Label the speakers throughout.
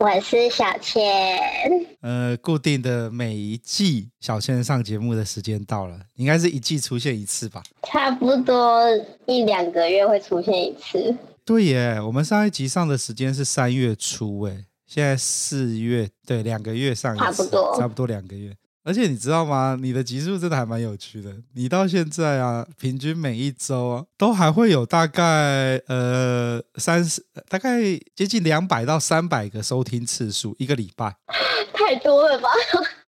Speaker 1: 我是小千，
Speaker 2: 呃，固定的每一季小千上节目的时间到了，应该是一季出现一次吧？
Speaker 1: 差不多一两个月会出现一次。
Speaker 2: 对耶，我们上一集上的时间是三月初，哎，现在四月，对，两个月上一次，
Speaker 1: 差不多，
Speaker 2: 差不多两个月。而且你知道吗？你的集数真的还蛮有趣的。你到现在啊，平均每一周啊，都还会有大概呃三十，大概接近两百到三百个收听次数一个礼拜，
Speaker 1: 太多了吧？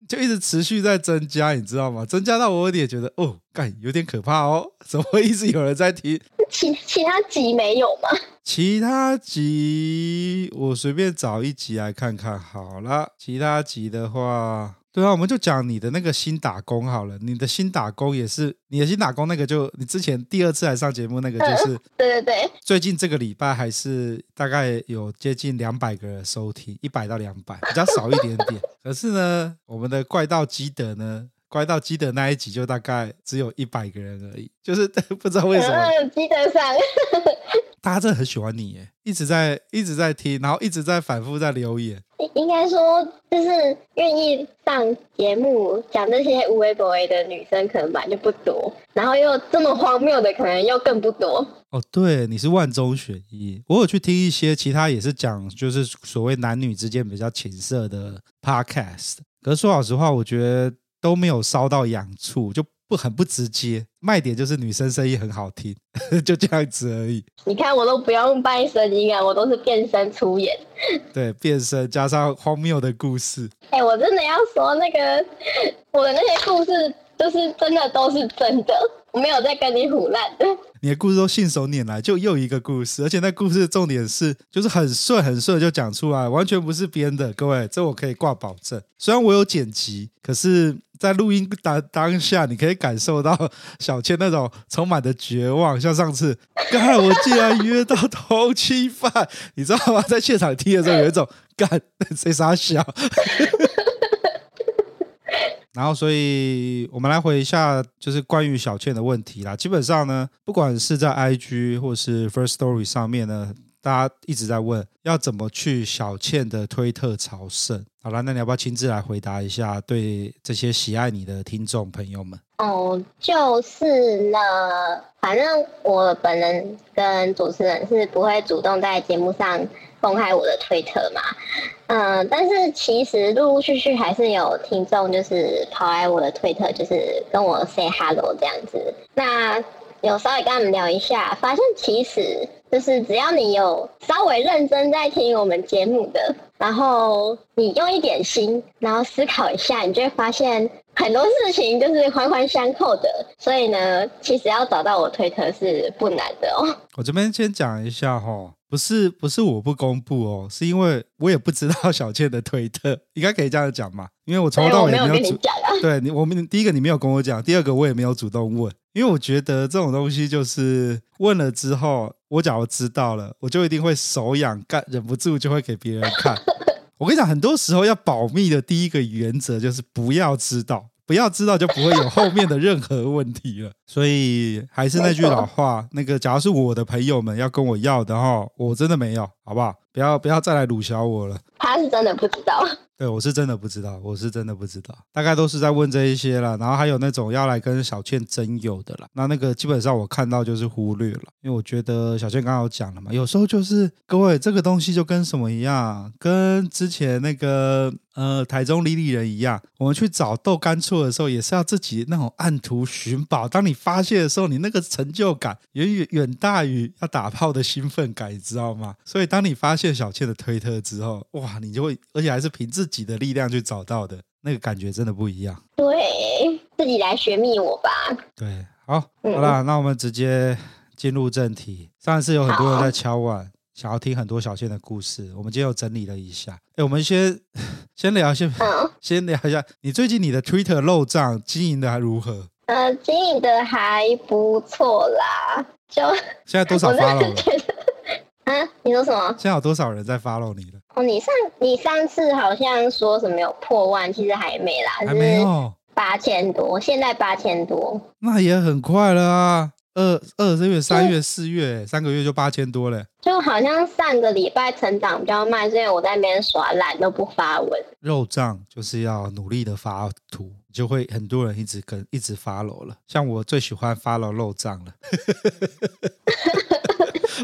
Speaker 2: 就一直持续在增加，你知道吗？增加到我有点觉得哦，干有点可怕哦，怎么会一直有人在听？
Speaker 1: 其其他集没有吗？
Speaker 2: 其他集我随便找一集来看看好了。其他集的话。对啊，我们就讲你的那个新打工好了。你的新打工也是你的新打工那个就，你之前第二次来上节目那个，就是、嗯、
Speaker 1: 对对对。
Speaker 2: 最近这个礼拜还是大概有接近两百个人收听，一百到两百，比较少一点点。可是呢，我们的怪盗基德呢，怪盗基德那一集就大概只有一百个人而已，就是 不知道为什么。
Speaker 1: 嗯，基德上。
Speaker 2: 大家真的很喜欢你耶，一直在一直在听，然后一直在反复在留言。
Speaker 1: 应该说，就是愿意上节目讲这些无微不微的女生，可能本来就不多，然后又这么荒谬的，可能又更不多。
Speaker 2: 哦，对，你是万中选一。我有去听一些其他也是讲，就是所谓男女之间比较情色的 podcast，可是说老实话，我觉得都没有烧到痒处，就。不很不直接，卖点就是女生声音很好听，就这样子而已。
Speaker 1: 你看我都不用扮声音啊，我都是变身出演。
Speaker 2: 对，变身加上荒谬的故事。
Speaker 1: 哎、欸，我真的要说那个我的那些故事，就是真的都是真的，我没有在跟你唬烂。
Speaker 2: 你的故事都信手拈来，就又一个故事，而且那故事的重点是，就是很顺很顺就讲出来，完全不是编的。各位，这我可以挂保证。虽然我有剪辑，可是。在录音当当下，你可以感受到小千那种充满的绝望。像上次，干我竟然约到通缉犯，你知道吗？在现场听的时候，有一种干谁傻笑。然后，所以我们来回一下，就是关于小倩的问题啦。基本上呢，不管是在 IG 或是 First Story 上面呢。大家一直在问要怎么去小倩的推特朝圣。好了，那你要不要亲自来回答一下，对这些喜爱你的听众朋友们？
Speaker 1: 哦，就是呢，反正我本人跟主持人是不会主动在节目上公开我的推特嘛。嗯，但是其实陆陆续续还是有听众就是跑来我的推特，就是跟我 say hello 这样子。那有稍微跟他们聊一下，发现其实。就是只要你有稍微认真在听我们节目的，然后你用一点心，然后思考一下，你就会发现很多事情就是环环相扣的。所以呢，其实要找到我推特是不难的哦。
Speaker 2: 我这边先讲一下哈，不是不是我不公布哦，是因为 我也不知道小倩的推特，应该可以这样讲嘛？因为我从头到尾没有，跟你讲啊。对你，我们第一个你没有跟我讲，第二个我也没有主动问。因为我觉得这种东西就是问了之后，我假如知道了，我就一定会手痒，干忍不住就会给别人看。我跟你讲，很多时候要保密的第一个原则就是不要知道，不要知道就不会有后面的任何问题了。所以还是那句老话，那个假如是我的朋友们要跟我要的哈，我真的没有，好不好？不要不要再来鲁小我了。
Speaker 1: 他是真的不知道。
Speaker 2: 对，我是真的不知道，我是真的不知道，大概都是在问这一些啦，然后还有那种要来跟小倩征友的啦，那那个基本上我看到就是忽略了，因为我觉得小倩刚刚有讲了嘛，有时候就是各位这个东西就跟什么一样，跟之前那个呃台中李李人一样，我们去找豆干醋的时候也是要自己那种按图寻宝，当你发现的时候，你那个成就感远远远大于要打炮的兴奋感，你知道吗？所以当你发现小倩的推特之后，哇，你就会，而且还是凭自己的力量去找到的那个感觉真的不一样。
Speaker 1: 对，自己来寻觅我吧。
Speaker 2: 对，好，嗯、好啦，那我们直接进入正题。上一次有很多人在敲碗，想要听很多小倩的故事。我们今天又整理了一下。哎，我们先 先聊，先、嗯、先聊一下，你最近你的 Twitter 漏账经营的还如何？
Speaker 1: 呃，经营的还不错啦。就
Speaker 2: 现在多少 follow 了？
Speaker 1: 啊，你说什么？
Speaker 2: 现在有多少人在 follow 你了？
Speaker 1: 哦，你上你上次好像说什么有破万，其实还没啦，
Speaker 2: 还没有
Speaker 1: 八千多，现在八千多，
Speaker 2: 那也很快了啊！二二月、三月、四月，三个月就八千多嘞。
Speaker 1: 就好像上个礼拜成长比较慢，所以我在那边耍懒都不发文。
Speaker 2: 肉账就是要努力的发图，就会很多人一直跟一直 follow 了。像我最喜欢 follow 肉账了。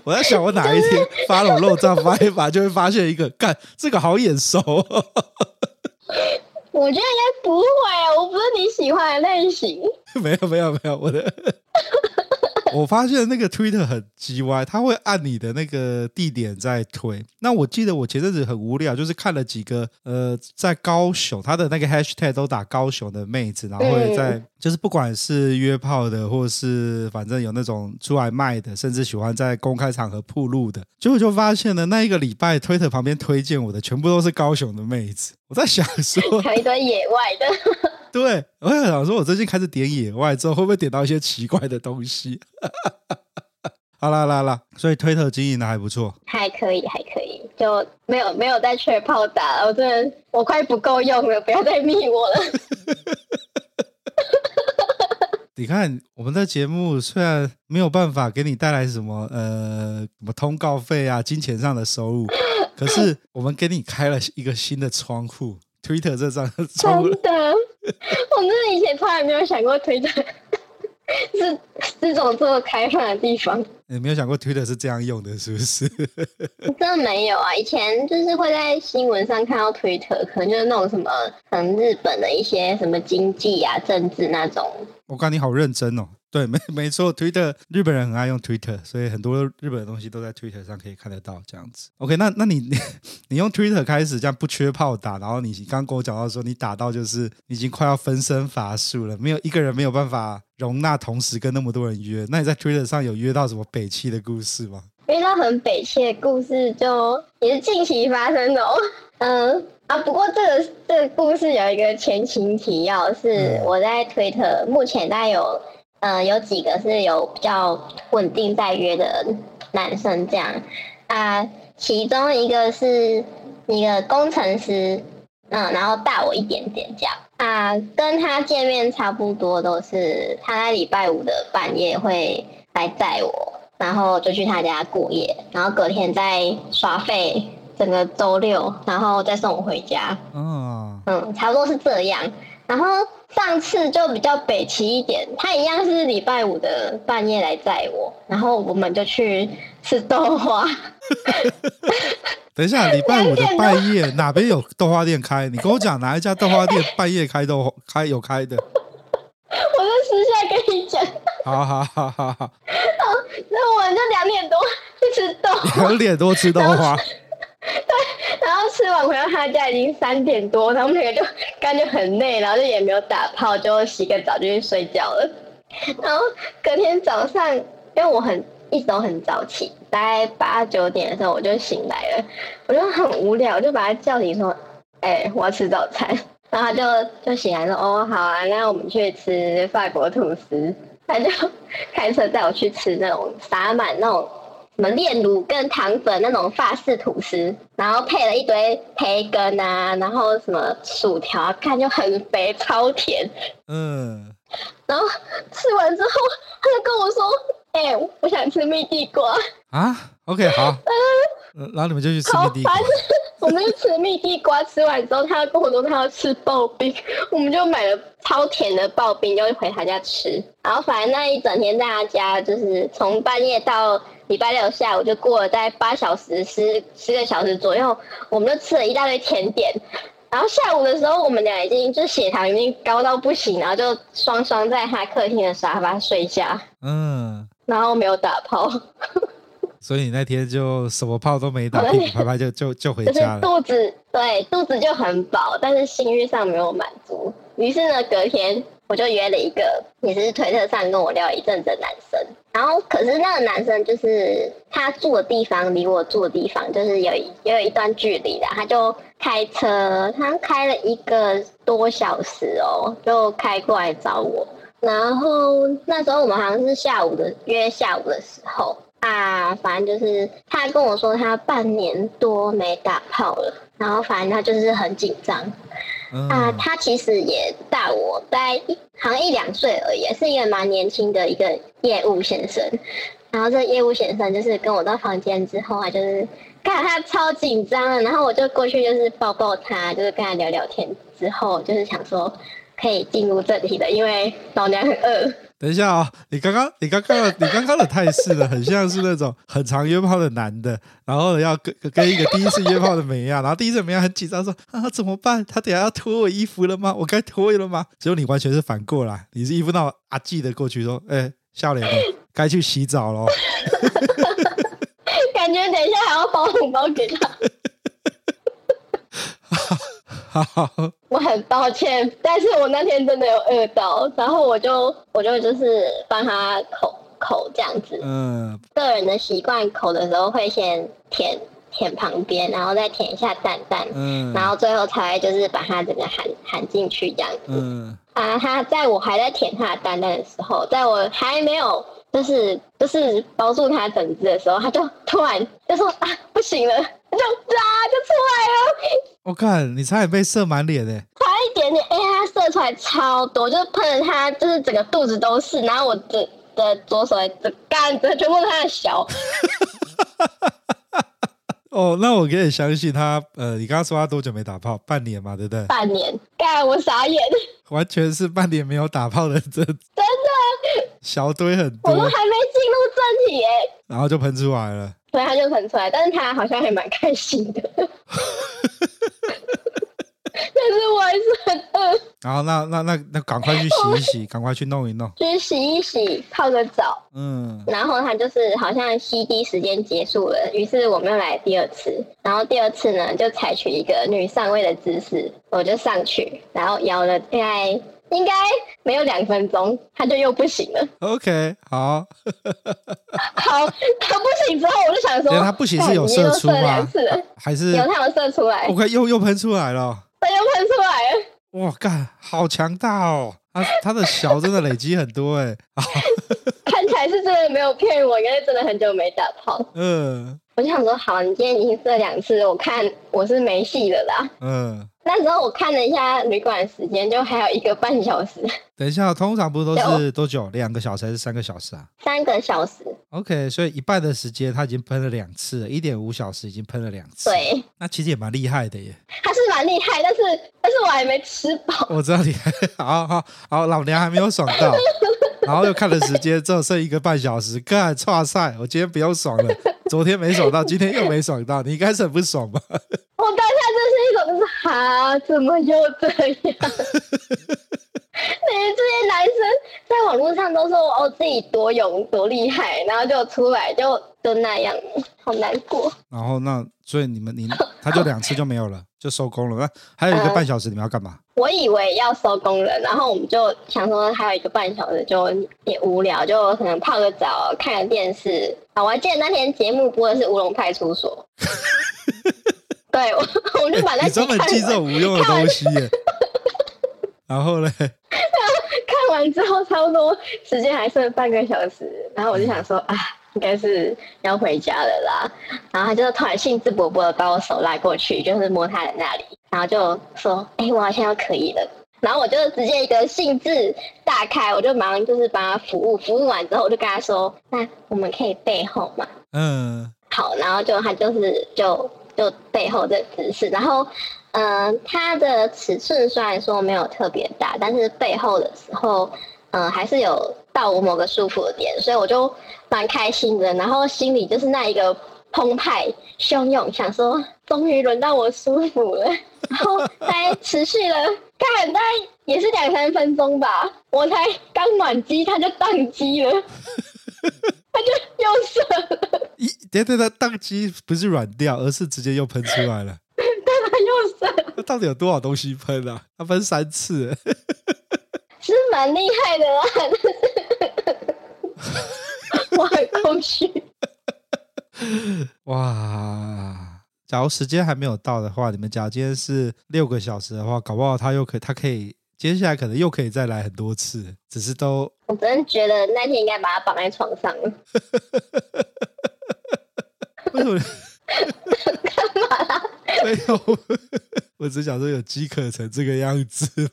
Speaker 2: 我在想，我哪一天 发了漏账发一发，就会发现一个，干这个好眼熟。
Speaker 1: 我觉得应该不会啊，我不是你喜欢的类型。
Speaker 2: 没有没有没有，我的。我发现那个 Twitter 很鸡歪，他会按你的那个地点在推。那我记得我前阵子很无聊，就是看了几个呃，在高雄，他的那个 Hashtag 都打高雄的妹子，然后也在、嗯、就是不管是约炮的，或是反正有那种出来卖的，甚至喜欢在公开场合铺路的，结果就发现了那一个礼拜 Twitter 旁边推荐我的全部都是高雄的妹子。我在想说，
Speaker 1: 还有一堆野外的。
Speaker 2: 对，我在想说，我最近开始点野外之后，会不会点到一些奇怪的东西？好啦啦啦，所以推特经营的还不错，
Speaker 1: 还可以，还可以，就没有没有再缺炮打了。我真的，我快不够用了，不要再密我了。
Speaker 2: 你看，我们的节目虽然没有办法给你带来什么呃什么通告费啊、金钱上的收入，可是我们给你开了一个新的窗户。Twitter 这张窗。真的。
Speaker 1: 我真的以前从来没有想过推特 是这种这么开放的地方。
Speaker 2: 你没有想过推特是这样用的，是不是？
Speaker 1: 真的没有啊！以前就是会在新闻上看到推特，可能就是那种什么，可能日本的一些什么经济啊、政治那种。
Speaker 2: 我看你好认真哦。对，没 没错，Twitter 日本人很爱用 Twitter，所以很多日本的东西都在 Twitter 上可以看得到。这样子，OK，那那你你 你用 Twitter 开始这样不缺炮打，然后你刚刚跟我讲到说你打到就是已经快要分身乏术了，没有一个人没有办法容纳同时跟那么多人约。那你在 Twitter 上有约到什么北七的故事吗？
Speaker 1: 约到很北七的故事就也是近期发生的哦。嗯啊，不过这个这个故事有一个前情提要，是我在 Twitter 目前大概有。呃，有几个是有比较稳定在约的男生这样。啊，其中一个是一个工程师，嗯，然后大我一点点这样。啊，跟他见面差不多都是他在礼拜五的半夜会来载我，然后就去他家过夜，然后隔天再刷费整个周六，然后再送我回家。嗯嗯，差不多是这样，然后。上次就比较北齐一点，他一样是礼拜五的半夜来载我，然后我们就去吃豆花。
Speaker 2: 等一下，礼拜五的半夜哪边有豆花店开？你跟我讲哪一家豆花店半夜开豆开有开的？
Speaker 1: 我就私下跟你讲。
Speaker 2: 好好好好好。
Speaker 1: 那我们就两点多去吃豆花。
Speaker 2: 两点多吃豆花。
Speaker 1: 对 然后吃完回到他家已经三点多，他们两个就感觉很累，然后就也没有打炮，就洗个澡就去睡觉了。然后隔天早上，因为我很一直都很早起，大概八九点的时候我就醒来了，我就很无聊，就把他叫醒说：“哎、我要吃早餐。”然后他就就醒来说：“哦，好啊，那我们去吃法国吐司。”他就开车带我去吃那种洒满那种。什么炼乳跟糖粉那种法式吐司，然后配了一堆培根啊，然后什么薯条，看就很肥，超甜。嗯。然后吃完之后，他就跟我说：“哎、欸，我想吃蜜地瓜
Speaker 2: 啊。OK，好，然后你们就去吃蜜地瓜。
Speaker 1: 我们就吃蜜地瓜，吃完之后，他跟我说他要吃刨冰，我们就买了超甜的刨冰，就回他家吃。然后反正那一整天在他家，就是从半夜到礼拜六下午，就过了大概八小时，十十个小时左右，我们就吃了一大堆甜点。然后下午的时候，我们俩已经就血糖已经高到不行，然后就双双在他客厅的沙发睡觉。嗯，然后没有打炮。
Speaker 2: 所以你那天就什么炮都没打，屁股拍拍就就就回家了。
Speaker 1: 肚子对肚子就很饱，但是性欲上没有满足。于是呢，隔天我就约了一个也是推特上跟我聊一阵子的男生。然后可是那个男生就是他住的地方离我住的地方就是有也有一段距离的，他就开车，他开了一个多小时哦，就开过来找我。然后那时候我们好像是下午的约下午的时候。啊，反正就是他跟我说他半年多没打炮了，然后反正他就是很紧张。嗯、啊，他其实也大我大概一好像一两岁而已，是一个蛮年轻的一个业务先生。然后这业务先生就是跟我到房间之后啊，就是看他超紧张的，然后我就过去就是抱抱他，就是跟他聊聊天。之后就是想说可以进入正题的，因为老娘很饿。
Speaker 2: 等一下啊、哦！你刚刚、你刚刚的、你刚刚的态势呢，很像是那种很常约炮的男的，然后要跟跟一个第一次约炮的美亚，然后第一次美亚很紧张说啊怎么办？他等下要脱我衣服了吗？我该脱了吗？结果你完全是反过来，你是衣服到阿记的过去说，哎、欸，笑脸了，该去洗澡喽。
Speaker 1: 感觉等一下还要包红包给他。我很抱歉，但是我那天真的有饿到，然后我就我就就是帮他口口这样子。嗯，个人的习惯口的时候会先舔舔旁边，然后再舔一下蛋蛋，嗯，然后最后才会就是把它整个含含进去这样子。嗯，啊，他在我还在舔他的蛋蛋的时候，在我还没有就是就是包住他整只的时候，他就突然就说啊不行了，就啊就出来了。
Speaker 2: 我看你差点被射满脸诶，
Speaker 1: 差一点点，哎、欸，他射出来超多，就是喷了他，就是整个肚子都是，然后我的的左手的干子全部是他的小。
Speaker 2: 哦，那我可以相信他，呃，你刚刚说他多久没打炮？半年嘛，对不对？
Speaker 1: 半年，干我傻眼，
Speaker 2: 完全是半年没有打炮的，真的
Speaker 1: 真的
Speaker 2: 小堆很多，
Speaker 1: 我都还没进入正题耶，
Speaker 2: 然后就喷出来了，
Speaker 1: 对，他就喷出来，但是他好像还蛮开心的。但是我还是很饿。
Speaker 2: 然后那那那那赶快去洗一洗，赶快去弄一弄，
Speaker 1: 去洗一洗，泡个澡。嗯。然后他就是好像 CD 时间结束了，于是我们又来第二次。然后第二次呢，就采取一个女上位的姿势，我就上去，然后摇了大概应该没有两分钟，他就又不行了。
Speaker 2: OK，好。
Speaker 1: 好，他不行之后，我就想说，
Speaker 2: 他不行是有射出吗？还是
Speaker 1: 有他有射出来
Speaker 2: ？OK，又又喷出来了。
Speaker 1: 又喷出来了！
Speaker 2: 哇，干，好强大哦！他他的小真的累积很多哎，
Speaker 1: 看 是真的没有骗我，因为真的很久没打炮。嗯，我就想说，好，你今天已经射两次，我看我是没戏了啦。嗯。那时候我看了一下旅馆时间，就还有一个半小时。
Speaker 2: 等一下，通常不都是多久？两个小时还是三个小时啊？
Speaker 1: 三个小时。
Speaker 2: OK，所以一半的时间他已经喷了两次了，一点五小时已经喷了两次。
Speaker 1: 对，
Speaker 2: 那其实也蛮厉害的耶。
Speaker 1: 他是蛮厉害，但是但是我还没吃饱。
Speaker 2: 我知道你，好好好，老娘还没有爽到，然后又看了时间，只有剩一个半小时，干，剉赛，我今天不用爽了。昨天没爽到，今天又没爽到，你应该是很不爽吧？
Speaker 1: 我当下就是一种就是哈，怎么又这样？那这些男生在网络上都说哦自己多勇多厉害，然后就出来就都那样，好难过。
Speaker 2: 然后那所以你们你他就两次就没有了，就收工了。那还有一个半小时，你们要干嘛？嗯
Speaker 1: 我以为要收工了，然后我们就想说还有一个半小时，就也无聊，就可能泡个澡，看个电视。啊，我还记得那天节目播的是《乌龙派出所 》。对，我我们就把那、欸、你专门记这种无用的东西耶。
Speaker 2: 然后呢？
Speaker 1: 看完之后，差不多时间还剩半个小时，然后我就想说啊，应该是要回家了啦。然后他就突然兴致勃勃的把我手拉过去，就是摸他的那里。然后就说：“哎、我好像要可以了。”然后我就直接一个兴致大开，我就马上就是帮他服务，服务完之后我就跟他说：“那我们可以背后嘛？”嗯，好，然后就他就是就就背后的姿势，然后嗯、呃，它的尺寸虽然说没有特别大，但是背后的时候，嗯、还是有到我某个舒服的点，所以我就蛮开心的，然后心里就是那一个澎湃汹涌，想说终于轮到我舒服了，然后才持续了。看，大概也是两三分钟吧，我才刚暖机，它就宕机了，它就又射了。
Speaker 2: 一，对对对，宕机不是软掉，而是直接又喷出来了。
Speaker 1: 对，它又射。
Speaker 2: 那到底有多少东西喷啊？它喷三次，
Speaker 1: 是蛮厉害的啦。我很空虚。
Speaker 2: 哇。假如时间还没有到的话，你们假如今天是六个小时的话，搞不好他又可以，他可以接下来可能又可以再来很多次，只是都……
Speaker 1: 我真的觉得那天应该把他绑在床上了。
Speaker 2: 为什么？
Speaker 1: 干嘛啦？
Speaker 2: 没有，我只想说有饥渴成这个样子。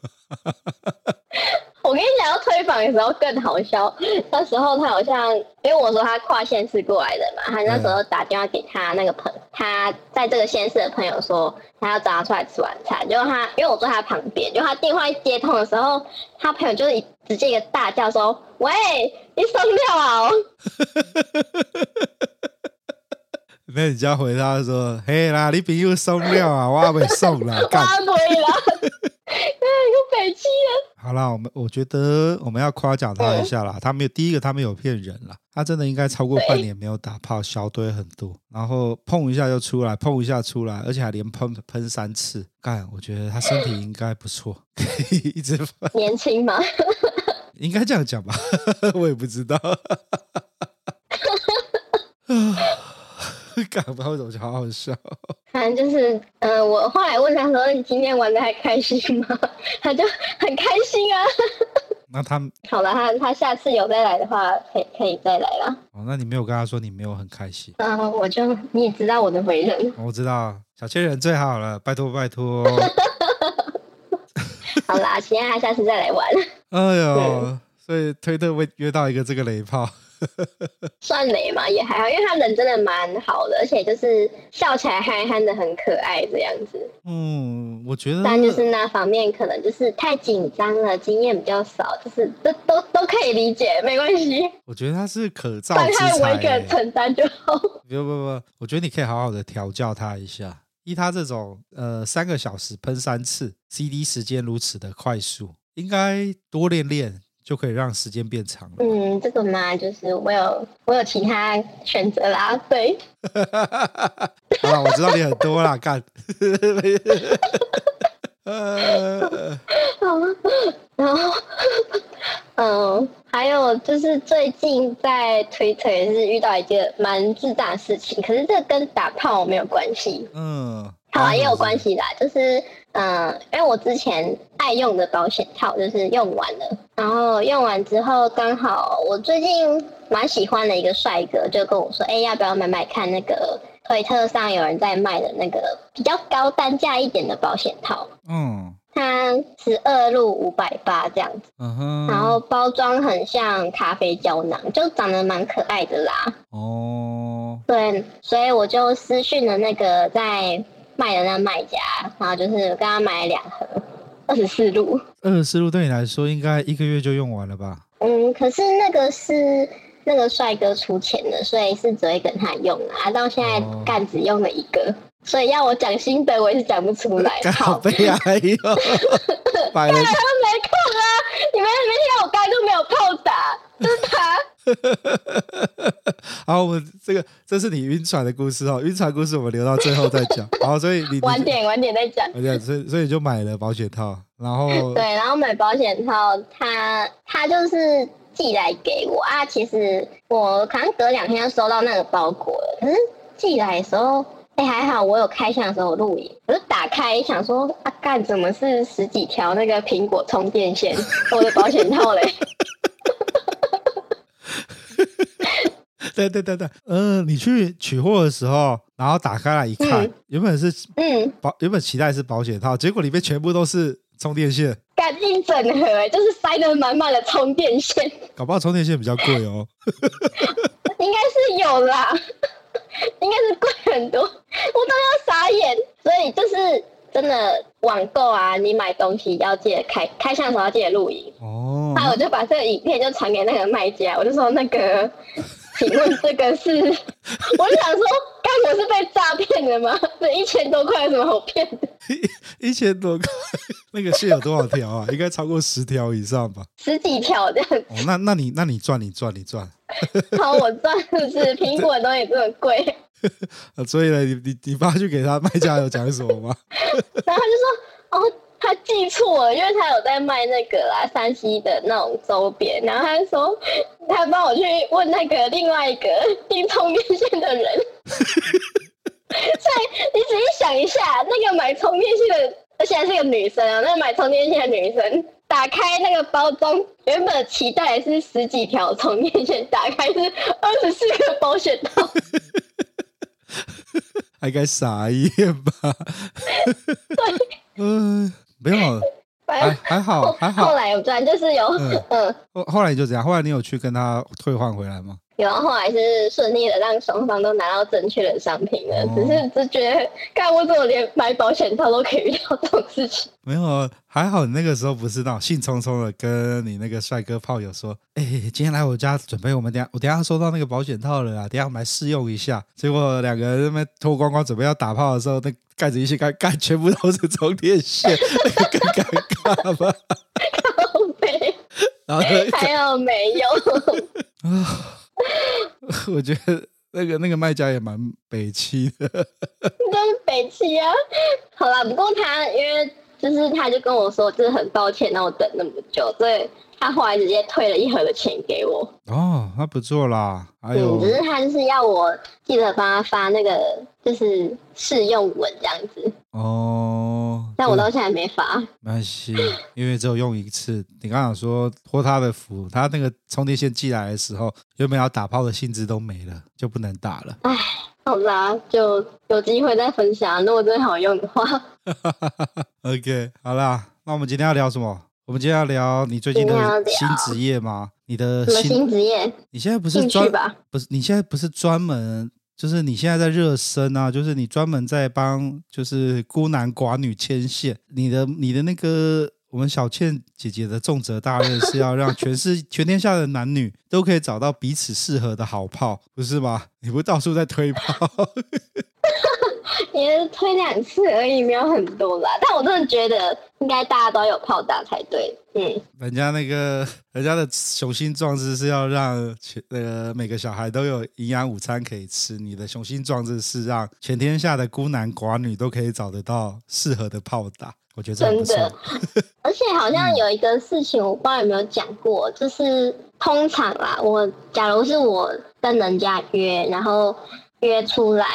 Speaker 1: 我跟你讲，要推访的时候更好笑。那时候他好像，因为我说他跨县市过来的嘛，他那时候打电话给他那个朋友，他在这个县市的朋友说他要找他出来吃晚餐。结果他，因为我坐他旁边，就他电话一接通的时候，他朋友就是直接一个大叫说：“喂，你松掉啊！”
Speaker 2: 那你就要回他说：“嘿啦，你朋友送料啊，我还没送啦，干嘛啦？”
Speaker 1: 又北气了。
Speaker 2: 好啦，我们我觉得我们要夸奖他一下啦。他没有第一个，他没有骗人啦。他真的应该超过半年没有打炮，小堆很多，然后碰一下就出来，碰一下出来，而且还连喷喷三次。干，我觉得他身体应该不错，可 以一直
Speaker 1: 年轻吗？
Speaker 2: 应该这样讲吧，我也不知道。干不到怎么就好好笑？
Speaker 1: 反正就是，嗯、呃，我后来问他说：“你今天玩的还开心吗？”他就很开心啊。
Speaker 2: 那他
Speaker 1: 好了，他他下次有再来的话，可以可以再来了。
Speaker 2: 哦，那你没有跟他说你没有很开心？
Speaker 1: 嗯、呃，我就你也知道我的为人。
Speaker 2: 我知道，小千人最好了，拜托拜托。
Speaker 1: 好啦，期待他下次再来玩。
Speaker 2: 哎呦，所以推特会约到一个这个雷炮。
Speaker 1: 算雷嘛，也还好，因为他人真的蛮好的，而且就是笑起来憨憨的，很可爱这样子。
Speaker 2: 嗯，我觉得，
Speaker 1: 但就是那方面可能就是太紧张了，经验比较少，就是都都都可以理解，没关系。
Speaker 2: 我觉得他是可造之材，
Speaker 1: 我一个人承担就好。
Speaker 2: 不不不，我觉得你可以好好的调教他一下。依他这种呃三个小时喷三次，CD 时间如此的快速，应该多练练。就可以让时间变长了。
Speaker 1: 嗯，这个嘛，就是我有我有其他选择啦。对，
Speaker 2: 好了，我知道你很多啦，干。
Speaker 1: 呃，然后，嗯，还有就是最近在推特也是遇到一件蛮智障的事情，可是这跟打炮没有关系。嗯。好啊，也有关系啦，就是嗯、呃，因为我之前爱用的保险套就是用完了，然后用完之后刚好我最近蛮喜欢的一个帅哥就跟我说，哎，要不要买买看那个推特上有人在卖的那个比较高单价一点的保险套，嗯，它十二路五百八这样子，嗯哼，然后包装很像咖啡胶囊，就长得蛮可爱的啦，哦，对，所以我就私讯了那个在。卖的那卖家，然后就是跟他买了两盒二十四路。
Speaker 2: 二十四路对你来说应该一个月就用完了吧？
Speaker 1: 嗯，可是那个是那个帅哥出钱的，所以是只会跟他用啊。到现在干只用了一个，哦、所以要我讲心得，我也是讲不出来。
Speaker 2: 好 悲哀哟！
Speaker 1: 当然他们没空啊，你们没听到我刚才都没有炮打，就是他。
Speaker 2: 好，我们这个这是你晕船的故事哦，晕船故事我们留到最后再讲。好，所以你
Speaker 1: 晚点晚点再讲。
Speaker 2: 对，所以所以就买了保险套，然后
Speaker 1: 对，然后买保险套，他他就是寄来给我啊。其实我可能隔两天就收到那个包裹了，可是寄来的时候，哎、欸、还好，我有开箱的时候录影，我就打开想说啊，干怎么是十几条那个苹果充电线？我的保险套嘞。
Speaker 2: 对对对对，嗯、呃，你去取货的时候，然后打开来一看，嗯、原本是嗯保，原本期待是保险套，结果里面全部都是充电线。干
Speaker 1: 干一整合，哎，就是塞得满满的充电线。
Speaker 2: 搞不好充电线比较贵哦。
Speaker 1: 应该是有啦，应该是贵很多，我都要傻眼。所以就是真的网购啊，你买东西要记得开开箱的时候要记得录影哦。那我就把这个影片就传给那个卖家，我就说那个。请问这个是？我就想说，刚我是被诈骗的吗？这一千多块有什么好骗的？
Speaker 2: 一 一千多块，那个线有多少条啊？应该超过十条以上吧？
Speaker 1: 十几条这样子。
Speaker 2: 哦，那那你那你赚你赚你赚。
Speaker 1: 好，我赚是不是？苹果的东西这么贵。
Speaker 2: 所以呢，你你你爸去给他卖家有讲什么吗？
Speaker 1: 然后他就说，哦。他记错了，因为他有在卖那个啦，山西的那种周边，然后他就说，他帮我去问那个另外一个 订充电线的人。所以你仔细想一下，那个买充电线的，而且还是个女生啊，那个买充电线的女生打开那个包装，原本期待是十几条充电线，打开是二十四个保险套，
Speaker 2: 还该傻眼吧？对，嗯。没有，还还好还好。
Speaker 1: 后来有赚，就是有
Speaker 2: 后后来你就这样，后来你有去跟他退换回来吗？
Speaker 1: 有，后来是顺利的让双方都拿到正确的商品了。哦、只是只觉得，干我怎么连买保险套都可以遇到这种事情？
Speaker 2: 没有，还好你那个时候不是那种兴冲冲的跟你那个帅哥炮友说：“哎、欸，今天来我家准备，我们等下我等下收到那个保险套了啊，等下我们来试用一下。”结果两个人那边脱光光准备要打炮的时候，那盖子一掀开，盖全部都是充电线，那个更尴尬吧？
Speaker 1: 没，然后还有没有？
Speaker 2: 我觉得那个那个卖家也蛮北汽的，
Speaker 1: 真是北汽啊！好啦，不过他因为就是他就跟我说，就是很抱歉让我等那么久，所以他后来直接退了一盒的钱给我。
Speaker 2: 哦，那不错啦。
Speaker 1: 嗯，只是他就是要我记得帮他发那个就是试用文这样子。
Speaker 2: 哦，
Speaker 1: 但我到现在还没发。
Speaker 2: 没关系，因为只有用一次。你刚刚说托他的福，他那个充电线寄来的时候，原本要打炮的性质都没了，就不能打了。
Speaker 1: 哎，好啦，就有机会再分享。如果真的好用的话。
Speaker 2: OK，好啦，那我们今天要聊什么？我们今天要聊你最近的新职业吗？你的新，
Speaker 1: 新职业？
Speaker 2: 你现在不是专不是？你现在不是专门？就是你现在在热身啊，就是你专门在帮就是孤男寡女牵线。你的你的那个我们小倩姐姐的重责大任是要让全世全天下的男女都可以找到彼此适合的好炮，不是吗？你不到处在推炮？
Speaker 1: 也是推两次而已，没有很多啦。但我真的觉得应该大家都有炮打才对。嗯，
Speaker 2: 人家那个人家的雄心壮志是要让全呃每个小孩都有营养午餐可以吃，你的雄心壮志是让全天下的孤男寡女都可以找得到适合的炮打。我觉得真的，
Speaker 1: 而且好像有一个事情，我不知道有没有讲过，嗯、就是通常啦，我假如是我跟人家约，然后约出来。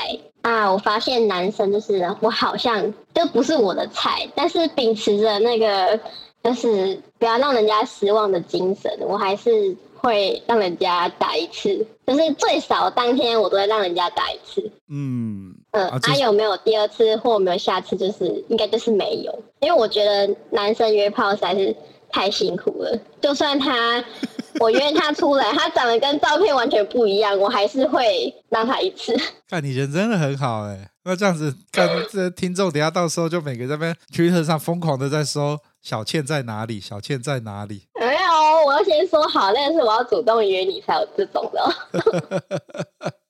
Speaker 1: 啊！我发现男生就是我好像就不是我的菜，但是秉持着那个就是不要让人家失望的精神，我还是会让人家打一次，就是最少当天我都会让人家打一次。嗯嗯，还、啊啊、有没有第二次或有没有下次？就是应该就是没有，因为我觉得男生约炮实在是太辛苦了，就算他。我约他出来，他长得跟照片完全不一样，我还是会让他一次。
Speaker 2: 看你人真的很好哎、欸，那这样子，看这听众，等下到时候就每个这边 Twitter 上疯狂的在说小倩在哪里，小倩在哪里？
Speaker 1: 没有，我要先说好，但是我要主动约你才有这种的。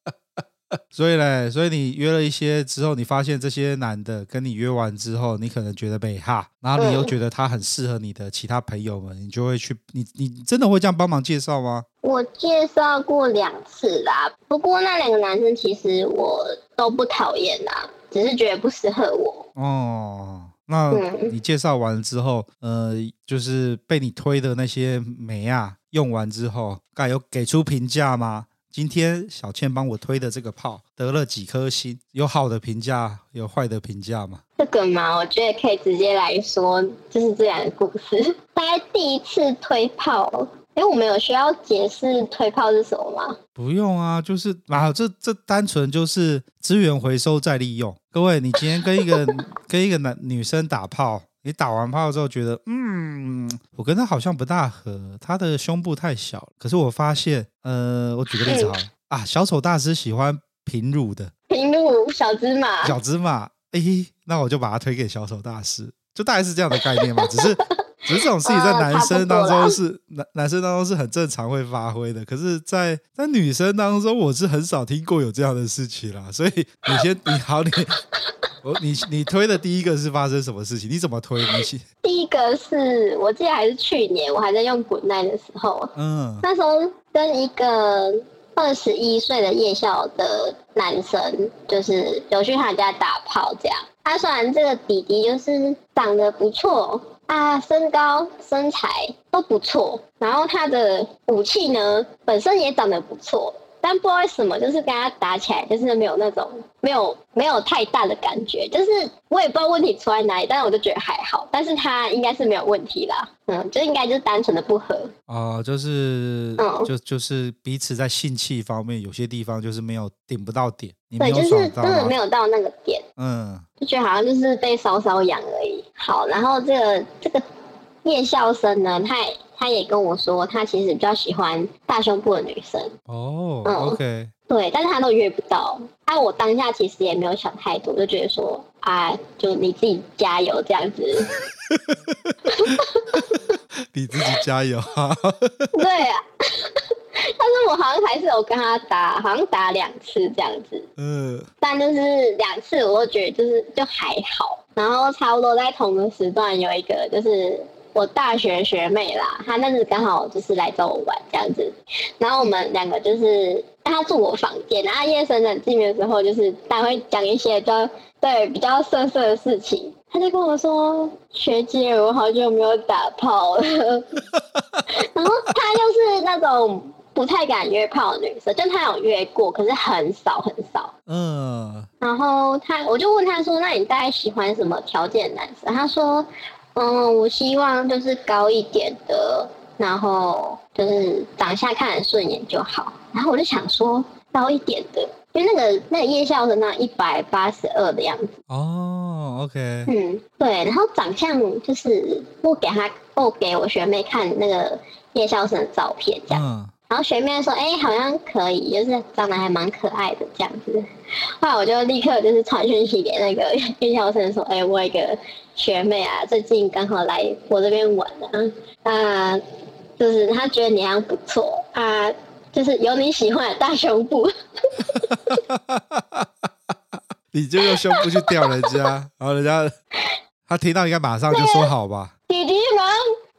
Speaker 2: 所以嘞，所以你约了一些之后，你发现这些男的跟你约完之后，你可能觉得美哈，然后你又觉得他很适合你的其他朋友们，嗯、你就会去，你你真的会这样帮忙介绍吗？
Speaker 1: 我介绍过两次啦，不过那两个男生其实我都不讨厌啦，只是觉得不适合我。
Speaker 2: 哦，那你介绍完之后，呃，就是被你推的那些美啊，用完之后，该有给出评价吗？今天小倩帮我推的这个炮得了几颗星？有好的评价，有坏的评价吗？
Speaker 1: 这个嘛，我觉得可以直接来说，就是这样的故事。大概第一次推炮，哎，我们有需要解释推炮是什么吗？
Speaker 2: 不用啊，就是啊，这这单纯就是资源回收再利用。各位，你今天跟一个 跟一个男女生打炮。你打完炮之后觉得，嗯，我跟他好像不大合，他的胸部太小。可是我发现，呃，我举个例子好了 啊，小丑大师喜欢平乳的，
Speaker 1: 平乳小芝麻，
Speaker 2: 小芝麻，哎，那我就把它推给小丑大师，就大概是这样的概念嘛，只是。只是这种事情在男生当中是 男男生当中是很正常会发挥的，可是在，在在女生当中，我是很少听过有这样的事情啦。所以你先，你好，你我你你推的第一个是发生什么事情？你怎么推？你先
Speaker 1: 第一个是我记得还是去年，我还在用 Good Night 的时候，嗯，那时候跟一个二十一岁的夜校的男生，就是有去他家打炮，这样。他虽然这个弟弟就是长得不错。啊，身高身材都不错，然后他的武器呢，本身也长得不错，但不知道为什么，就是跟他打起来就是没有那种没有没有太大的感觉，就是我也不知道问题出在哪里，但是我就觉得还好，但是他应该是没有问题啦，嗯，就应该就是单纯的不合
Speaker 2: 哦、呃，就是嗯，就就是彼此在性器方面有些地方就是没有顶不到点，你
Speaker 1: 对，就是真的没有到那个点，嗯，就觉得好像就是被稍稍痒而已。好，然后这个这个叶校生呢，他也他也跟我说，他其实比较喜欢大胸部的女生。
Speaker 2: 哦，嗯，OK，
Speaker 1: 对，但是他都约不到。啊，我当下其实也没有想太多，就觉得说，啊，就你自己加油这样子。
Speaker 2: 你自己加油啊！
Speaker 1: 对啊。但是我好像还是有跟他打，好像打两次这样子。嗯。但就是两次，我都觉得就是就还好。然后差不多在同个时段，有一个就是我大学学妹啦，她那次刚好就是来找我玩这样子。然后我们两个就是她住我房间，然后夜深人静的时候，就是她会讲一些就对比较色色的事情。她就跟我说：“学姐，我好久没有打炮了。”然后她就是那种。不太敢约炮的女生，就她有约过，可是很少很少。嗯。然后她，我就问她说：“那你大概喜欢什么条件的男生？”她说：“嗯，我希望就是高一点的，然后就是长相看得顺眼就好。”然后我就想说，高一点的，因为那个那个夜校的那一百八十二的样子。
Speaker 2: 哦，OK。
Speaker 1: 嗯，对。然后长相就是我给他，我给我学妹看那个夜校生的照片，这样。嗯然后学妹说：“哎、欸，好像可以，就是长得还蛮可爱的这样子。”后来我就立刻就是传讯息给那个 院校生说：“哎、欸，我有一个学妹啊，最近刚好来我这边玩啊，啊，就是她觉得你还不错啊，就是有你喜欢的大胸部。”
Speaker 2: 你就用胸部去吊人家，然后人家 他听到应该马上就说好吧？
Speaker 1: 弟弟吗？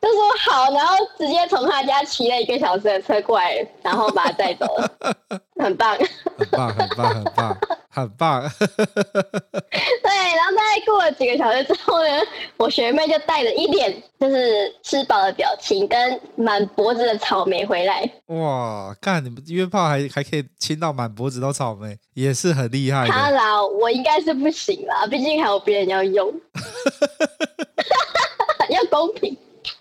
Speaker 1: 就说好，然后直接从他家骑了一个小时的车过来，然后把他带走了，很棒，
Speaker 2: 很棒，很棒，很棒，很棒。
Speaker 1: 对，然后大概过了几个小时之后呢，我学妹就带着一脸就是吃饱的表情，跟满脖子的草莓回来。
Speaker 2: 哇，看你们约炮还还可以亲到满脖子都草莓，也是很厉害的。
Speaker 1: 他啦，我应该是不行啦，毕竟还有别人要用，要公平。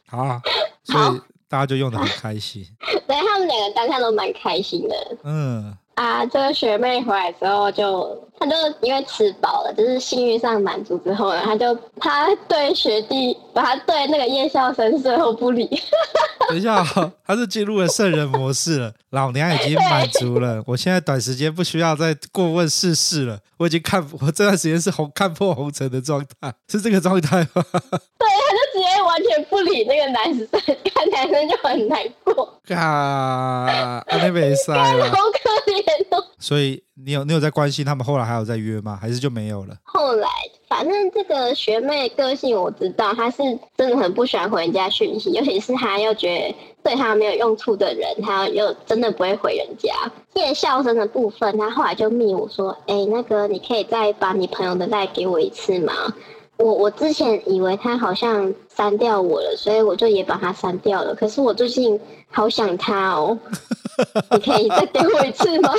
Speaker 2: 好啊，所以大家就用的很开心。
Speaker 1: 对，他们两个当下都蛮开心的。嗯。啊，这个学妹回来之后就，她就因为吃饱了，就是性欲上满足之后呢，她就她对学弟，把他对那个夜校生最后不理。
Speaker 2: 等一下，他是进入了圣人模式了。老娘已经满足了，我现在短时间不需要再过问世事了。我已经看，我这段时间是红看破红尘的状态，是这个状态吗？
Speaker 1: 对，他就直接完全不理那个男生，看男生就很难过。
Speaker 2: 啊，那没赛了，
Speaker 1: 好可怜哦。
Speaker 2: 所以你有你有在关心他们后来还有在约吗？还是就没有了？
Speaker 1: 后来，反正这个学妹个性我知道，她是真的很不喜欢回人家讯息，尤其是她又觉得对她没有用处的人，她又真的不会回人家。夜校生的部分，她后来就密我说：“哎、欸，那个你可以再把你朋友的赖给我一次吗？”我我之前以为他好像删掉我了，所以我就也把他删掉了。可是我最近好想他哦，你可以再给我一次吗？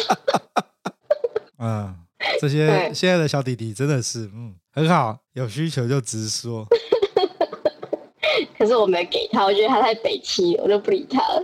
Speaker 2: 嗯，这些现在的小弟弟真的是，嗯，很好，有需求就直说。
Speaker 1: 可是我没给他，我觉得他太北气，我就不理他了。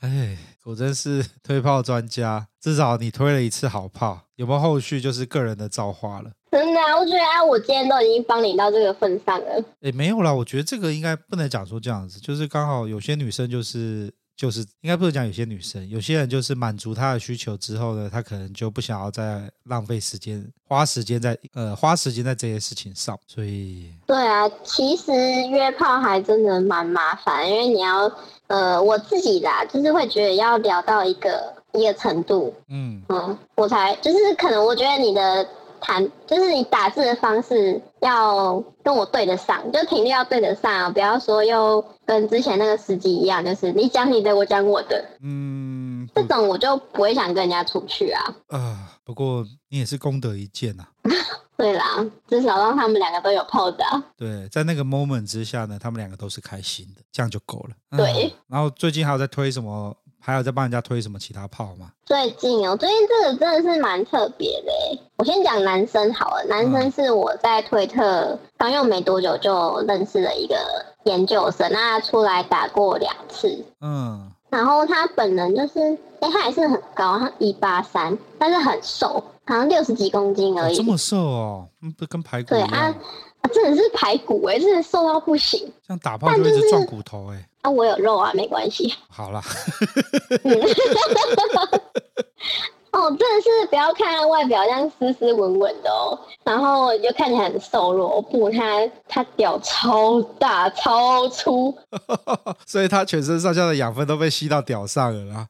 Speaker 2: 哎，果真是推炮专家，至少你推了一次好炮，有没有后续就是个人的造化了？
Speaker 1: 真的啊，我觉得啊，我今天都已经帮你到这个份上了。
Speaker 2: 哎，没有啦，我觉得这个应该不能讲说这样子，就是刚好有些女生就是。就是应该不是讲有些女生，有些人就是满足她的需求之后呢，她可能就不想要再浪费时间，花时间在呃花时间在这些事情上，所以
Speaker 1: 对啊，其实约炮还真的蛮麻烦，因为你要呃我自己啦，就是会觉得要聊到一个一个程度，嗯嗯，我才就是可能我觉得你的。谈就是你打字的方式要跟我对得上，就频率要对得上啊，不要说又跟之前那个司机一样，就是你讲你的，我讲我的，嗯，这种我就不会想跟人家出去啊。啊、呃，
Speaker 2: 不过你也是功德一件呐、啊。
Speaker 1: 对啦，至少让他们两个都有泡的。
Speaker 2: 对，在那个 moment 之下呢，他们两个都是开心的，这样就够了。
Speaker 1: 对、嗯。
Speaker 2: 然后最近还有在推什么？还有在帮人家推什么其他炮吗？
Speaker 1: 最近哦，最近这个真的是蛮特别的。我先讲男生好了，男生是我在推特刚用没多久就认识了一个研究生，那他出来打过两次。嗯，然后他本人就是，哎，他还是很高，他一八三，但是很瘦，好像六十几公斤而已。
Speaker 2: 哦、这么瘦哦，不跟排骨。
Speaker 1: 对啊，真的是排骨哎，真的瘦到不行。
Speaker 2: 这样打炮就一直撞骨头哎。
Speaker 1: 啊，我有肉啊，没关系。
Speaker 2: 好啦。
Speaker 1: 哦，真的是不要看外表这样斯斯文文的哦，然后就看起来很瘦弱。不，他他屌超大超粗，
Speaker 2: 所以他全身上下的养分都被吸到屌上了啦。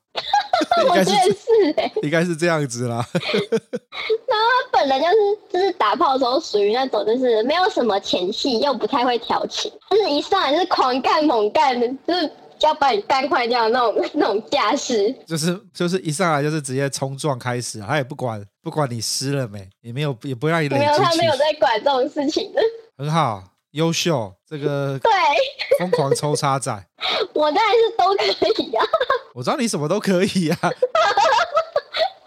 Speaker 1: 我觉得是哎，
Speaker 2: 应该是这样子啦。
Speaker 1: 然后他本来就是就是打炮的时候属于那种就是没有什么前戏，又不太会调情，就是一上来就是狂干猛干的，就是要把你干坏掉的那种那种架势。
Speaker 2: 就是就是一上来就是直接冲撞开始，他也不管不管你湿了没，也没有也不让你累。
Speaker 1: 没有，他没有在管这种事情的。
Speaker 2: 很好，优秀，这个
Speaker 1: 对，
Speaker 2: 疯狂抽插仔，
Speaker 1: 我当然是都可以啊。
Speaker 2: 我知道你什么都可以啊。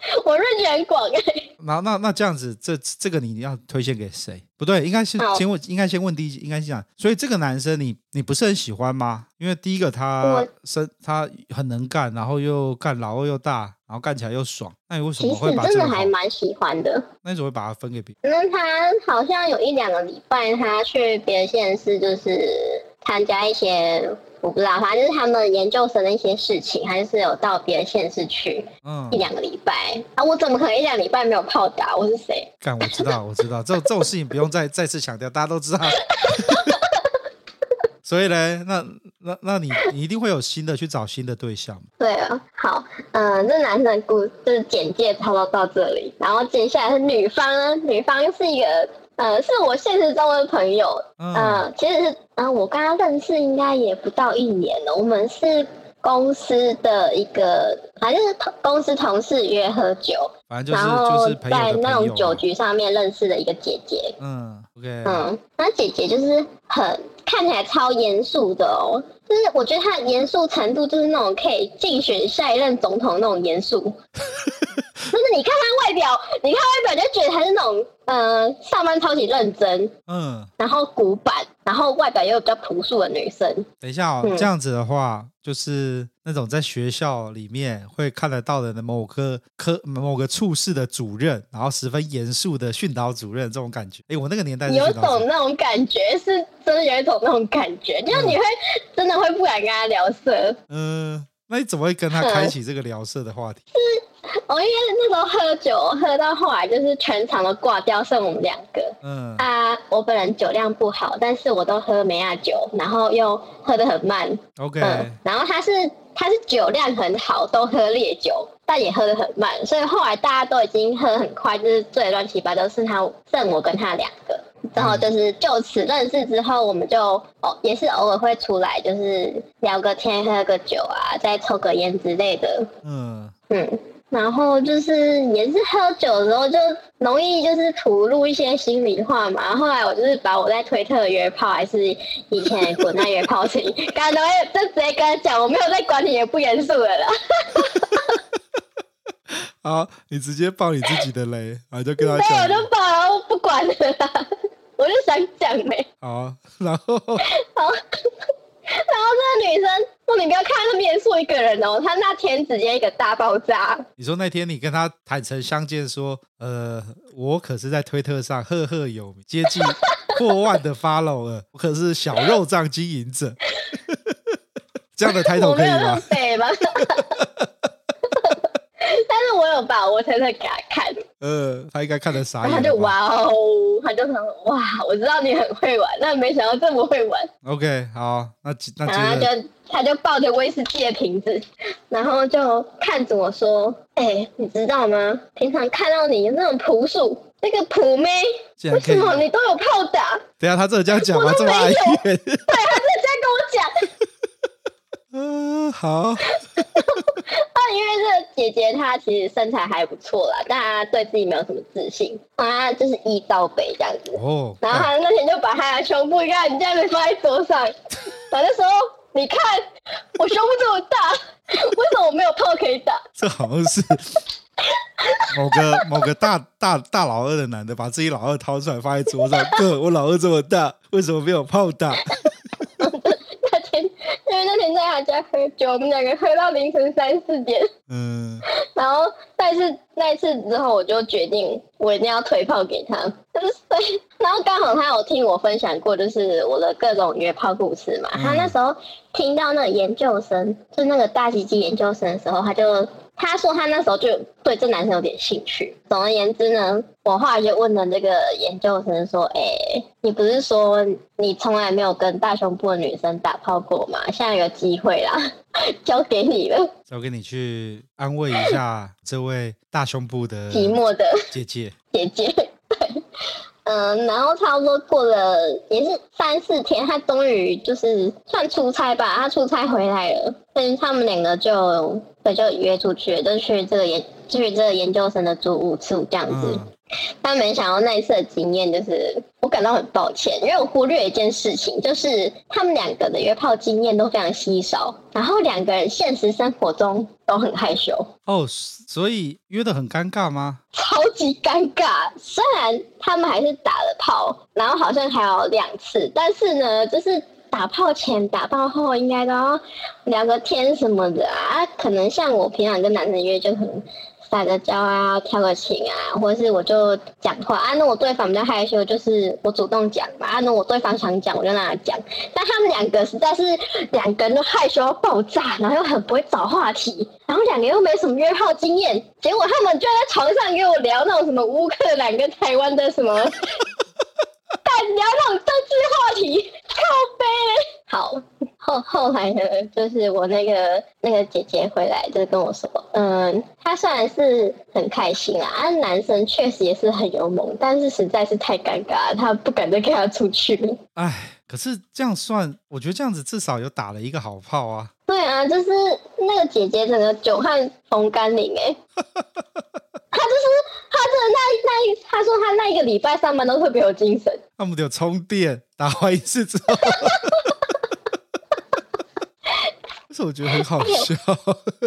Speaker 1: 我认知很广哎。
Speaker 2: 那那那这样子，这这个你要推荐给谁？不对，应该是先问，应该先问第一，应该是这样。所以这个男生你你不是很喜欢吗？因为第一个他身他很能干，然后又干老二又大，然后干起来又爽。那你为什么会把这个？
Speaker 1: 其实真的还蛮喜欢的。
Speaker 2: 那你怎么会把它分给别人？
Speaker 1: 那他好像有一两个礼拜，他去别的县市，就是参加一些。我不知道，反正就是他们研究生的一些事情，还是有到别的县市去，嗯，一两个礼拜啊，我怎么可能一两个礼拜没有泡打？我是谁？
Speaker 2: 干，我知道，我知道，这这种事情不用再 再次强调，大家都知道。所以呢，那那那你你一定会有新的去找新的对象。
Speaker 1: 对啊，好，嗯、呃，这男生的故就是简介差不多到这里，然后接下来是女方呢，女方是一个。呃，是我现实中的朋友，嗯、呃，其实是，嗯、呃，我跟他认识应该也不到一年了。我们是公司的一个，反正是同公司同事约喝酒，
Speaker 2: 反正就是
Speaker 1: 然后
Speaker 2: 就是
Speaker 1: 在那种酒局上面认识的一个姐姐。
Speaker 2: 嗯，OK，
Speaker 1: 嗯，那姐姐就是很看起来超严肃的哦，就是我觉得她的严肃程度就是那种可以竞选下一任总统那种严肃。就是你看他外表，你看外表就觉得他是那种，呃，上班超级认真，嗯，然后古板，然后外表又比较朴素的女生。
Speaker 2: 等一下哦，嗯、这样子的话，就是那种在学校里面会看得到的某个科某个处室的主任，然后十分严肃的训导主任这种感觉。哎，我那个年代
Speaker 1: 有种那种感觉，是真的有一种那种感觉，就是你会真的会不敢跟他聊色。
Speaker 2: 嗯，那你怎么会跟他开启这个聊色的话题？
Speaker 1: 是。哦，因为那时候喝酒喝到后来，就是全场都挂掉，剩我们两个。嗯啊，我本人酒量不好，但是我都喝梅亚酒，然后又喝得很慢。
Speaker 2: OK，嗯，
Speaker 1: 然后他是他是酒量很好，都喝烈酒，但也喝得很慢，所以后来大家都已经喝得很快，就是醉乱七八糟，剩他剩我跟他两个。然后就是就此认识之后，我们就哦也是偶尔会出来，就是聊个天、喝个酒啊，再抽个烟之类的。嗯嗯。然后就是也是喝酒的时候就容易就是吐露一些心里话嘛。后来我就是把我在推特约炮还是以前滚蛋约炮事情，刚才就直接跟他讲，我没有在管你，也不严肃了啦。
Speaker 2: 好，你直接爆你自己的雷，然后就跟他 讲。
Speaker 1: 对，我就爆了，我不管了啦，我就想讲呗。
Speaker 2: 好，然后。
Speaker 1: 好。然后这个女生那你不要看他面宿一个人哦，她那天直接一个大爆炸。
Speaker 2: 你说那天你跟她坦诚相见，说，呃，我可是在推特上赫赫有名，接近破万的 follower，我可是小肉账经营者。这样的抬头可以
Speaker 1: 吗？但是我有把我推特给他看。
Speaker 2: 呃，他应该看得傻眼。
Speaker 1: 他就哇哦，他就说哇，我知道你很会玩，那没想到这么会玩。
Speaker 2: OK，好，那那
Speaker 1: 然后他就他就抱着威士忌的瓶子，然后就看着我说：“哎、欸，你知道吗？平常看到你那种朴素，那个普妹，为什么你都有炮打？”
Speaker 2: 等下他这这样讲吗？这么哀怨？对，他
Speaker 1: 这样跟我讲。
Speaker 2: 嗯，好。
Speaker 1: 因为这个姐姐她其实身材还不错啦，但她对自己没有什么自信，她就是一到北这样子。哦。然后她那天就把她的胸部一看你这样子放在桌上，然后就说：“你看我胸部这么大，为什么我没有炮可以打？”
Speaker 2: 这好像是某个某个大大大老二的男的把自己老二掏出来放在桌上，哥，我老二这么大，为什么没有炮打？
Speaker 1: 因为那天在他家喝酒，我们两个喝到凌晨三四点。嗯，然后但是那一次之后，我就决定我一定要推炮给他。就是，然后刚好他有听我分享过，就是我的各种约炮故事嘛。他那时候听到那个研究生，就那个大鸡鸡研究生的时候，他就。他说他那时候就对这男生有点兴趣。总而言之呢，我后来就问了这个研究生说：“哎、欸，你不是说你从来没有跟大胸部的女生打炮过吗？现在有机会啦，交给你了，
Speaker 2: 交给你去安慰一下这位大胸部的
Speaker 1: 寂寞的
Speaker 2: 姐姐
Speaker 1: 姐姐。”对。嗯，然后差不多过了也是三四天，他终于就是算出差吧，他出差回来了，所以他们两个就对就约出去，就去这个研去这个研究生的住屋处这样子。但没想到那一次的经验，就是我感到很抱歉，因为我忽略一件事情，就是他们两个的约炮经验都非常稀少，然后两个人现实生活中都很害羞
Speaker 2: 哦，所以约的很尴尬吗？
Speaker 1: 超级尴尬，虽然他们还是打了炮，然后好像还有两次，但是呢，就是打炮前、打炮后应该都要聊个天什么的啊，可能像我平常跟男生约就很。撒个娇啊，跳个情啊，或者是我就讲话啊。那我对方比较害羞，就是我主动讲嘛。啊，那我对方想讲，我就让他讲。但他们两个实在是两个人都害羞到爆炸，然后又很不会找话题，然后两个又没什么约炮经验，结果他们就在床上给我聊那种什么乌克兰跟台湾的什么，聊那种政治话题，靠北。好。后后来呢，就是我那个那个姐姐回来，就跟我说，嗯，她虽然是很开心啊，啊，男生确实也是很勇猛，但是实在是太尴尬，她不敢再跟他出去。
Speaker 2: 哎，可是这样算，我觉得这样子至少有打了一个好炮啊。
Speaker 1: 对啊，就是那个姐姐整个久旱逢甘霖哎，她就是他的那那一，他说他那一个礼拜上班都特别有精神，
Speaker 2: 他们有充电，打完一次之后。这我觉得很好笑。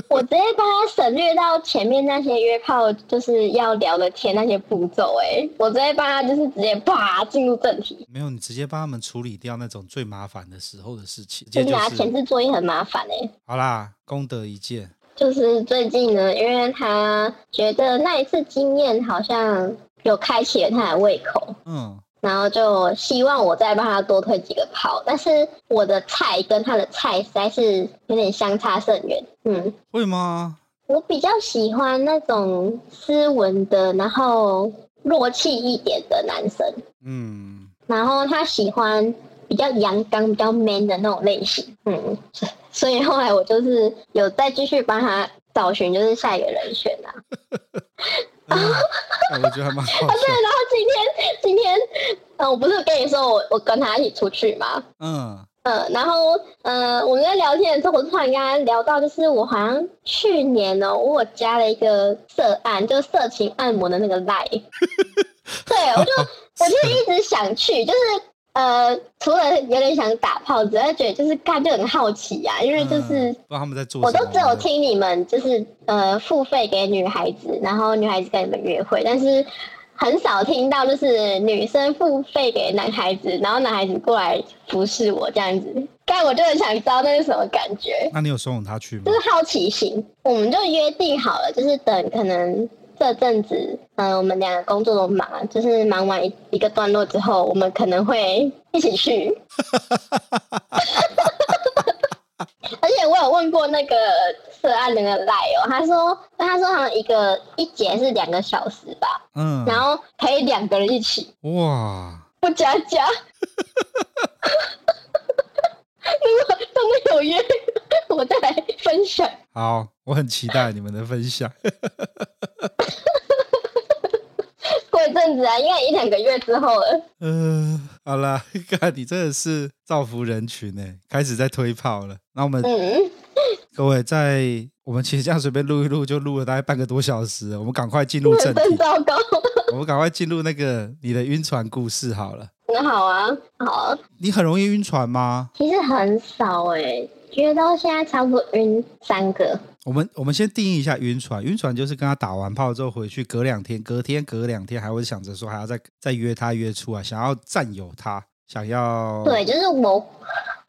Speaker 1: 我直接帮他省略到前面那些约炮就是要聊的天那些步骤，哎，我直接帮他就是直接啪进入正题。
Speaker 2: 没有，你直接帮他们处理掉那种最麻烦的时候的事情。
Speaker 1: 就是拿前置作业很麻烦哎。
Speaker 2: 好啦，功德一件。
Speaker 1: 就是最近呢，因为他觉得那一次经验好像有开启了他的胃口。嗯。然后就希望我再帮他多推几个炮，但是我的菜跟他的菜实在是有点相差甚远。嗯，
Speaker 2: 会吗？
Speaker 1: 我比较喜欢那种斯文的，然后弱气一点的男生。嗯，然后他喜欢比较阳刚、比较 man 的那种类型。嗯，所以后来我就是有再继续帮他找寻，就是下一个人选啊。
Speaker 2: 啊、嗯，我觉得还蛮好的。
Speaker 1: 对，然后今天今天，呃，我不是跟你说我我跟他一起出去吗？嗯嗯，然后呃，我们在聊天的时候，我突然跟他聊到，就是我好像去年哦，我加了一个色案，就是色情按摩的那个 line。对，我就我就一直想去，就是。呃，除了有点想打炮之外，觉得就是看就很好奇呀、啊，因为就是、嗯、不知道他们在做，我都只有听你们就是呃付费给女孩子，然后女孩子跟你们约会，但是很少听到就是女生付费给男孩子，然后男孩子过来服侍我这样子。但我就很想知道那是什么感觉。
Speaker 2: 那你有怂恿他去吗？
Speaker 1: 就是好奇心，我们就约定好了，就是等可能这阵子，嗯、呃，我们两个工作都忙，就是忙完一一个段落之后，我们可能会一起去。而且我有问过那个涉案的那个赖哦，他说，他说好像一个一节是两个小时吧，嗯，然后可以两个人一起，哇，不加价。如果他们有约，我再来分享。
Speaker 2: 好，我很期待你们的分享。
Speaker 1: 过一阵子啊，应该一两个月之后了。
Speaker 2: 嗯，好了，看你真的是造福人群呢，开始在推炮了。那我们，嗯、各位在我们其实这样随便录一录，就录了大概半个多小时。我们赶快进入正题。
Speaker 1: 糟糕。
Speaker 2: 我们赶快进入那个你的晕船故事好了。
Speaker 1: 很好啊，好。
Speaker 2: 你很容易晕船吗？
Speaker 1: 其实很少哎、欸，觉得到现在差不多晕三个。
Speaker 2: 我们我们先定义一下晕船，晕船就是跟他打完炮之后回去，隔两天、隔天、隔两天还会想着说还要再再约他约出来，想要占有他，想要。
Speaker 1: 对，就是我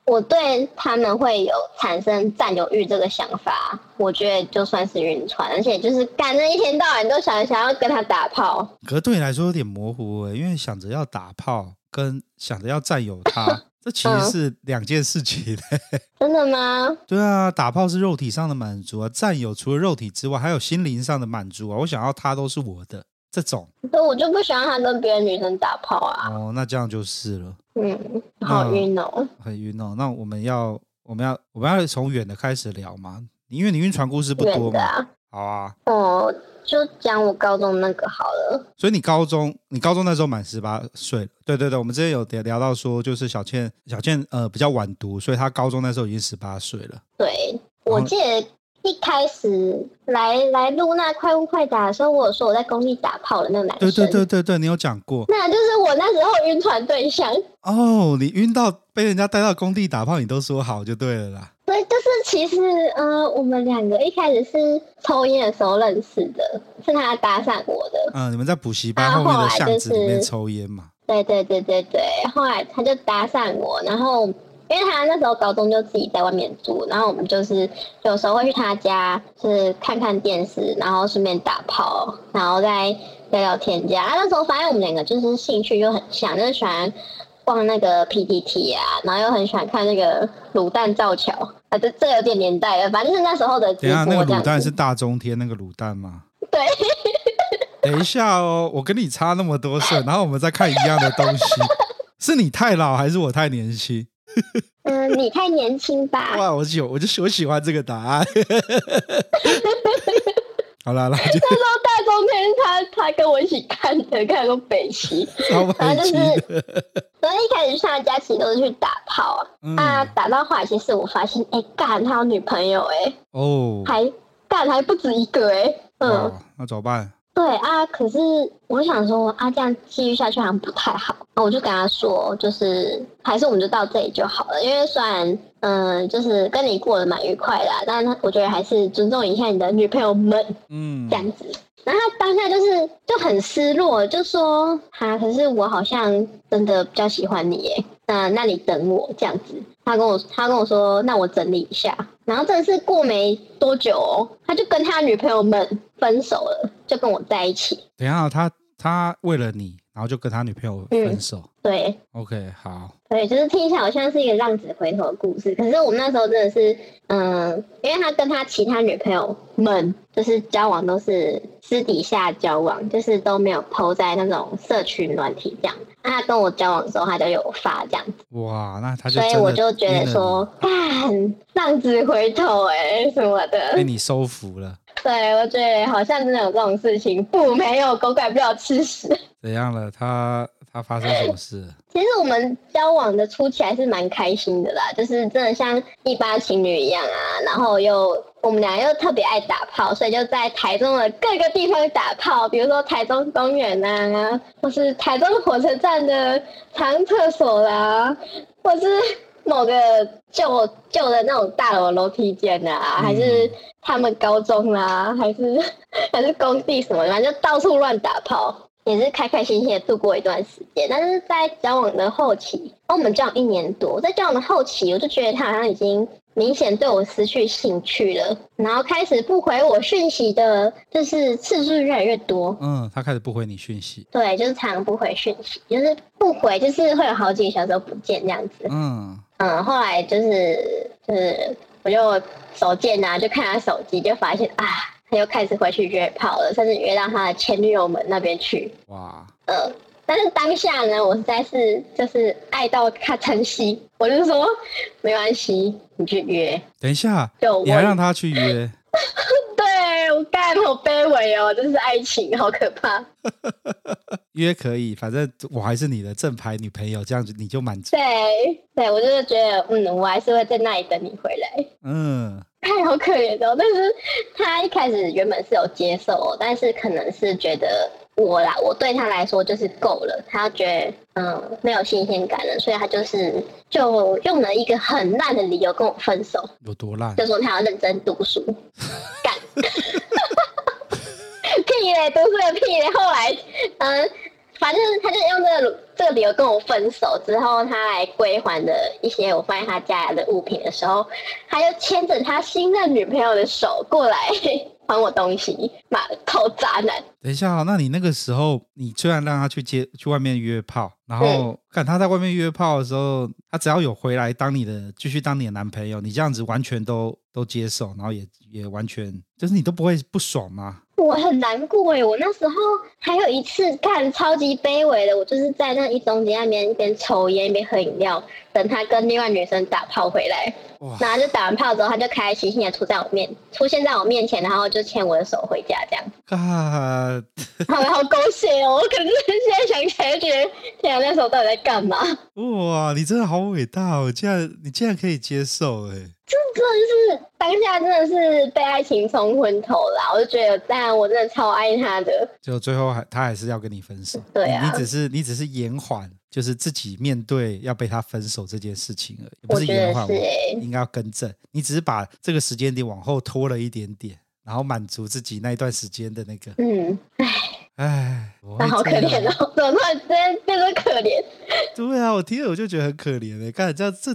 Speaker 1: 我对他们会有产生占有欲这个想法，我觉得就算是晕船，而且就是干那一天到晚都想想要跟他打炮。
Speaker 2: 可是对你来说有点模糊因为想着要打炮。跟想着要占有他，这其实是两件事情、欸。
Speaker 1: 真的吗？
Speaker 2: 对啊，打炮是肉体上的满足啊，占有除了肉体之外，还有心灵上的满足啊。我想要他都是我的这种。
Speaker 1: 所以我就不喜欢他跟别的女生打炮啊。
Speaker 2: 哦，那这样就是了。
Speaker 1: 嗯，好晕哦，
Speaker 2: 很晕哦。那我们要，我们要，我们要从远的开始聊嘛？因为你晕船故事不多嘛。啊好啊。
Speaker 1: 哦。就讲我高中那个好了。
Speaker 2: 所以你高中，你高中那时候满十八岁了。对对对，我们之前有聊到说，就是小倩，小倩呃比较晚读，所以她高中那时候已经十八岁了。
Speaker 1: 对，我记得一开始来来录那快问快答的时候，我有说我在工地打炮的那个男生。
Speaker 2: 对对对对对，你有讲过。
Speaker 1: 那就是我那时候晕船对象。
Speaker 2: 哦，你晕到被人家带到工地打炮，你都说好就对了啦。
Speaker 1: 对，就是其实，嗯、呃，我们两个一开始是抽烟的时候认识的，是他搭讪我的。
Speaker 2: 嗯，你们在补习班后面的巷子里面抽烟嘛？
Speaker 1: 对对对对对，后来他就搭讪我，然后因为他那时候高中就自己在外面住，然后我们就是有时候会去他家，就是看看电视，然后顺便打炮，然后再聊聊天这样。啊，那时候发现我们两个就是兴趣就很像，就是喜欢。逛那个 PTT 啊，然后又很喜欢看那个卤蛋造桥啊，这这有点年代了，反正是那时候的。
Speaker 2: 等一下，那个卤蛋是大中天那个卤蛋吗？
Speaker 1: 对。
Speaker 2: 等一下哦，我跟你差那么多岁，然后我们再看一样的东西，是你太老还是我太年轻？
Speaker 1: 嗯，你太年轻吧。
Speaker 2: 哇，我喜我就我喜欢这个答案。好啦，那 就
Speaker 1: 那时候大冬天他他跟我一起看的，看过北齐，然后就是，然后一开始去他家其实都是去打炮啊，嗯、啊打到后来其实我发现，哎、欸、干他有女朋友哎、欸，哦，还干还不止一个哎、欸，嗯，
Speaker 2: 那怎么办？
Speaker 1: 对啊，可是我想说啊，这样继续下去好像不太好。那我就跟他说，就是还是我们就到这里就好了。因为虽然嗯，就是跟你过得蛮愉快的，但是我觉得还是尊重一下你的女朋友们，嗯，这样子。然后他当下就是就很失落，就说哈，可是我好像真的比较喜欢你耶。那那你等我这样子。他跟我他跟我说，那我整理一下。然后真的是过没多久哦，他就跟他女朋友们分手了，就跟我在一起。
Speaker 2: 等一下，他他为了你，然后就跟他女朋友分手。
Speaker 1: 嗯、对
Speaker 2: ，OK，好。
Speaker 1: 对，就是听起来好像是一个浪子回头的故事。可是我们那时候真的是，嗯，因为他跟他其他女朋友们就是交往都是私底下交往，就是都没有 PO 在那种社群软体这样。那他跟我交往的时候，他就有发这样子。
Speaker 2: 哇，那他就
Speaker 1: 所以我就觉得说，干浪子回头哎、欸、什么的，
Speaker 2: 被你收服了。
Speaker 1: 对，我觉得好像真的有这种事情，不没有狗改不了吃屎。
Speaker 2: 怎样了？他他发生什么事？
Speaker 1: 其实我们交往的初期还是蛮开心的啦，就是真的像一般情侣一样啊。然后又我们俩又特别爱打炮，所以就在台中的各个地方打炮，比如说台中公园啊，或是台中火车站的长厕所啦，或是。某个旧旧的那种大楼楼梯间啊，还是他们高中啊，还是 还是工地什么的，反正就到处乱打炮。也是开开心心的度过一段时间。但是在交往的后期，我们交往一年多，在交往的后期，我就觉得他好像已经明显对我失去兴趣了，然后开始不回我讯息的，就是次数越来越多。
Speaker 2: 嗯，他开始不回你讯息。
Speaker 1: 对，就是常常不回讯息，就是不回，就是会有好几个小时都不见这样子。
Speaker 2: 嗯
Speaker 1: 嗯，后来就是就是我就手贱啊，就看他手机，就发现啊。他又开始回去约炮了，甚至约到他的前女友们那边去。哇！呃，但是当下呢，我实在是就是爱到他成西，我就说没关系，你去约。
Speaker 2: 等一下，就你还让他去约？
Speaker 1: 对，我干好卑微哦，这是爱情，好可怕。
Speaker 2: 约可以，反正我还是你的正牌女朋友，这样子你就满足。
Speaker 1: 对，对我就是觉得，嗯，我还是会在那里等你回来。嗯。太好可怜哦，但是他一开始原本是有接受，但是可能是觉得我啦，我对他来说就是够了，他觉得嗯没有新鲜感了，所以他就是就用了一个很烂的理由跟我分手。
Speaker 2: 有多烂？
Speaker 1: 就说他要认真读书，干，屁嘞，读书的屁嘞，后来嗯。反正他就用这个这个理由跟我分手之后，他来归还的一些我放在他家的物品的时候，他就牵着他新的女朋友的手过来还我东西，妈的，靠渣男！
Speaker 2: 等一下，那你那个时候，你虽然让他去接去外面约炮，然后看他在外面约炮的时候，他只要有回来当你的，继续当你的男朋友，你这样子完全都都接受，然后也也完全就是你都不会不爽吗？
Speaker 1: 我很难过哎，我那时候还有一次看超级卑微的，我就是在那一中间那边一边抽烟一边喝饮料，等他跟另外女生打炮回来，哇然后就打完炮之后，他就开开心心的出在我面出现在我面前，然后就牵我的手回家这样。啊.好好狗血哦！我可是现在想起来觉得，天啊，那时候到底在干嘛？
Speaker 2: 哇，你真的好伟大哦！竟然你竟然可以接受哎。
Speaker 1: 这真的是当下真的是被爱情冲昏头了，我就觉得，当然我真的超爱他的。
Speaker 2: 就最后还他还是要跟你分手，
Speaker 1: 对啊，
Speaker 2: 你只是你只是延缓，就是自己面对要被他分手这件事情而已，不是延缓，我应该要更正。你只是把这个时间点往后拖了一点点，然后满足自己那一段时间的那个。嗯，唉
Speaker 1: 唉，那好可怜哦，怎么突然之间变得可怜？
Speaker 2: 对啊，我听了我就觉得很可怜哎，看这样这。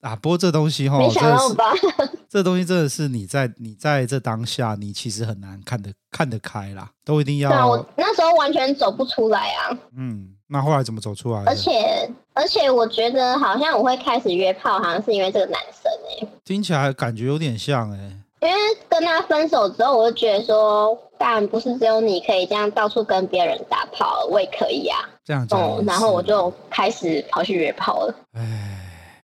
Speaker 2: 啊，不过这东西哈，
Speaker 1: 没想到吧？
Speaker 2: 这东西真的是你在你在这当下，你其实很难看得看得开啦，都一定要。
Speaker 1: 对啊，我那时候完全走不出来啊。
Speaker 2: 嗯，那后来怎么走出来？
Speaker 1: 而且而且，我觉得好像我会开始约炮，好像是因为这个男生哎、欸。
Speaker 2: 听起来感觉有点像哎、欸。
Speaker 1: 因为跟他分手之后，我就觉得说，当然不是只有你可以这样到处跟别人打炮，我也可以啊。
Speaker 2: 这样子。
Speaker 1: 嗯，然后我就开始跑去约炮了。哎。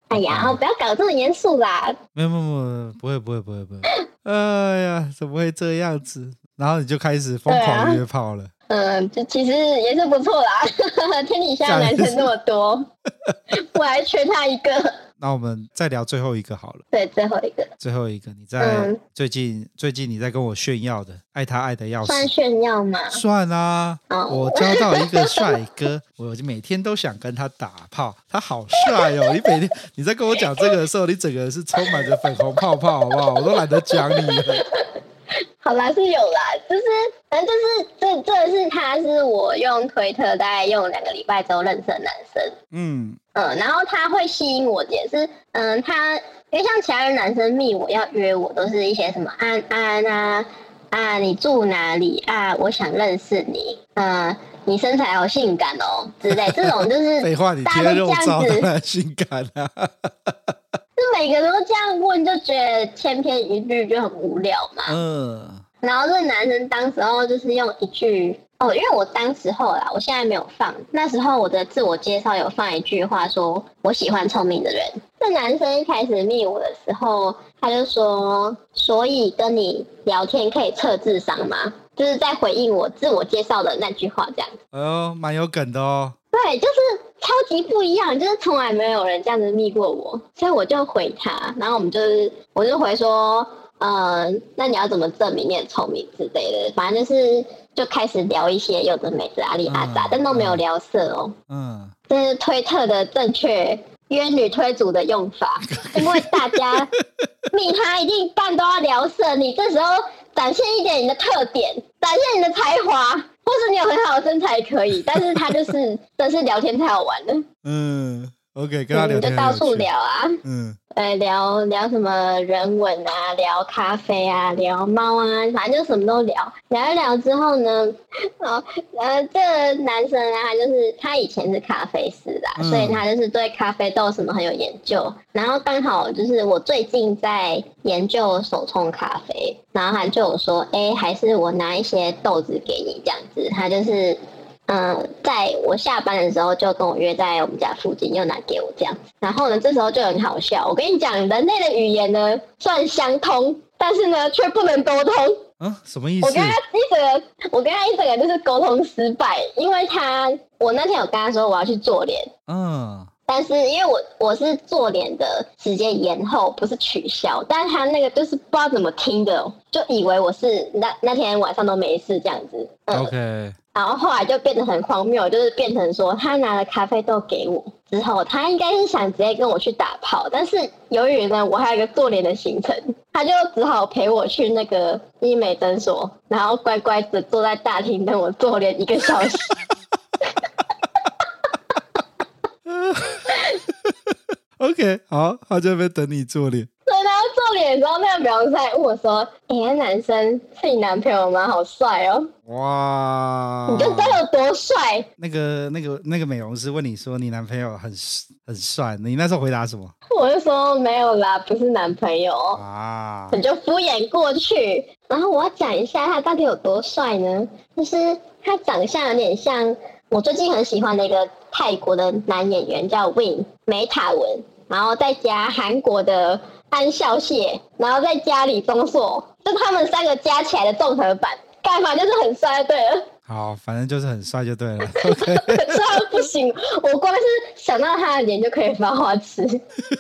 Speaker 1: 哎呀，不要搞这么严肃啦！
Speaker 2: 没有没有没有，不会不会不会不会。哎呀，怎么会这样子？然后你就开始疯狂约炮了。
Speaker 1: 嗯，这其实也是不错啦。天底下男生那么多，我还缺他一个。
Speaker 2: 那我们再聊最后一个好了。
Speaker 1: 对，最后一个。
Speaker 2: 最后一个，你在最近、嗯、最近你在跟我炫耀的，爱他爱的要死。
Speaker 1: 算炫耀吗？
Speaker 2: 算啊。Oh. 我交到一个帅哥，我就每天都想跟他打炮，他好帅哦！你每天你在跟我讲这个的时候，你整个人是充满着粉红泡泡，好不好？我都懒得讲你了。
Speaker 1: 好啦，是有啦，就是反正就是这这是他是我用推特大概用两个礼拜之后认识的男生，嗯嗯，然后他会吸引我点是，嗯，他因为像其他的男生密我要约我都是一些什么安安啊啊，你住哪里啊？我想认识你，嗯，你身材好性感哦之类，这种就是
Speaker 2: 废话，你贴肉照当然性感啊。
Speaker 1: 就每个人都这样问，就觉得千篇一律就很无聊嘛。嗯。然后这个男生当时候就是用一句哦，因为我当时候啦，我现在没有放。那时候我的自我介绍有放一句话，说我喜欢聪明的人。这男生一开始密我的时候，他就说，所以跟你聊天可以测智商吗？就是在回应我自我介绍的那句话，这样。
Speaker 2: 哎呦，蛮有梗的哦。
Speaker 1: 对，就是超级不一样，就是从来没有人这样子密过我，所以我就回他，然后我们就是，我就回说。嗯，那你要怎么证明你很聪明之类的？反正就是就开始聊一些有的没的阿里阿杂，嗯、但都没有聊色哦。嗯，这是推特的正确约女推主的用法，因为大家密他一定半都要聊色，你这时候展现一点你的特点，展现你的才华，或是你有很好的身材可以，但是他就是，但是聊天太好玩了。
Speaker 2: 嗯，OK，跟他聊天
Speaker 1: 就到处聊啊，
Speaker 2: 嗯。
Speaker 1: 呃，聊聊什么人文啊，聊咖啡啊，聊猫啊，反正就什么都聊。聊一聊之后呢，哦，呃，这个男生啊，他就是他以前是咖啡师啦，嗯、所以他就是对咖啡豆什么很有研究。然后刚好就是我最近在研究手冲咖啡，然后他就有说，哎、欸，还是我拿一些豆子给你这样子。他就是。嗯，在我下班的时候就跟我约在我们家附近，又拿给我这样。然后呢，这时候就很好笑。我跟你讲，人类的语言呢算相通，但是呢却不能沟通。
Speaker 2: 啊，什么意思？
Speaker 1: 我跟他一整个，我跟他一整个就是沟通失败，因为他，我那天有跟他说我要去做脸，嗯，但是因为我我是做脸的时间延后，不是取消，但是他那个就是不知道怎么听的，就以为我是那那天晚上都没事这样子。
Speaker 2: 嗯、OK。
Speaker 1: 然后后来就变得很荒谬，就是变成说他拿了咖啡豆给我之后，他应该是想直接跟我去打炮，但是由于呢我还有一个做脸的行程，他就只好陪我去那个医美诊所，然后乖乖的坐在大厅等我做脸一个小时。
Speaker 2: 哈哈哈 OK，好，他就在等你做脸。
Speaker 1: 做脸的时候，那个美容师还问我说：“哎、欸，男生是你男朋友吗？好帅哦！”哇，你就知道有多帅。
Speaker 2: 那个、那个、那个美容师问你说：“你男朋友很很帅？”你那时候回答什么？
Speaker 1: 我就说没有啦，不是男朋友啊，你就敷衍过去。然后我要讲一下他到底有多帅呢？就是他长相有点像我最近很喜欢的一个泰国的男演员，叫 Win 梅塔文，然后再加韩国的。安孝燮，然后再加李钟硕，就他们三个加起来的综合版，干嘛就是很帅，对了。
Speaker 2: 好，反正就是很帅就对了。
Speaker 1: 帅到不行，我光是想到他的脸就可以发花痴。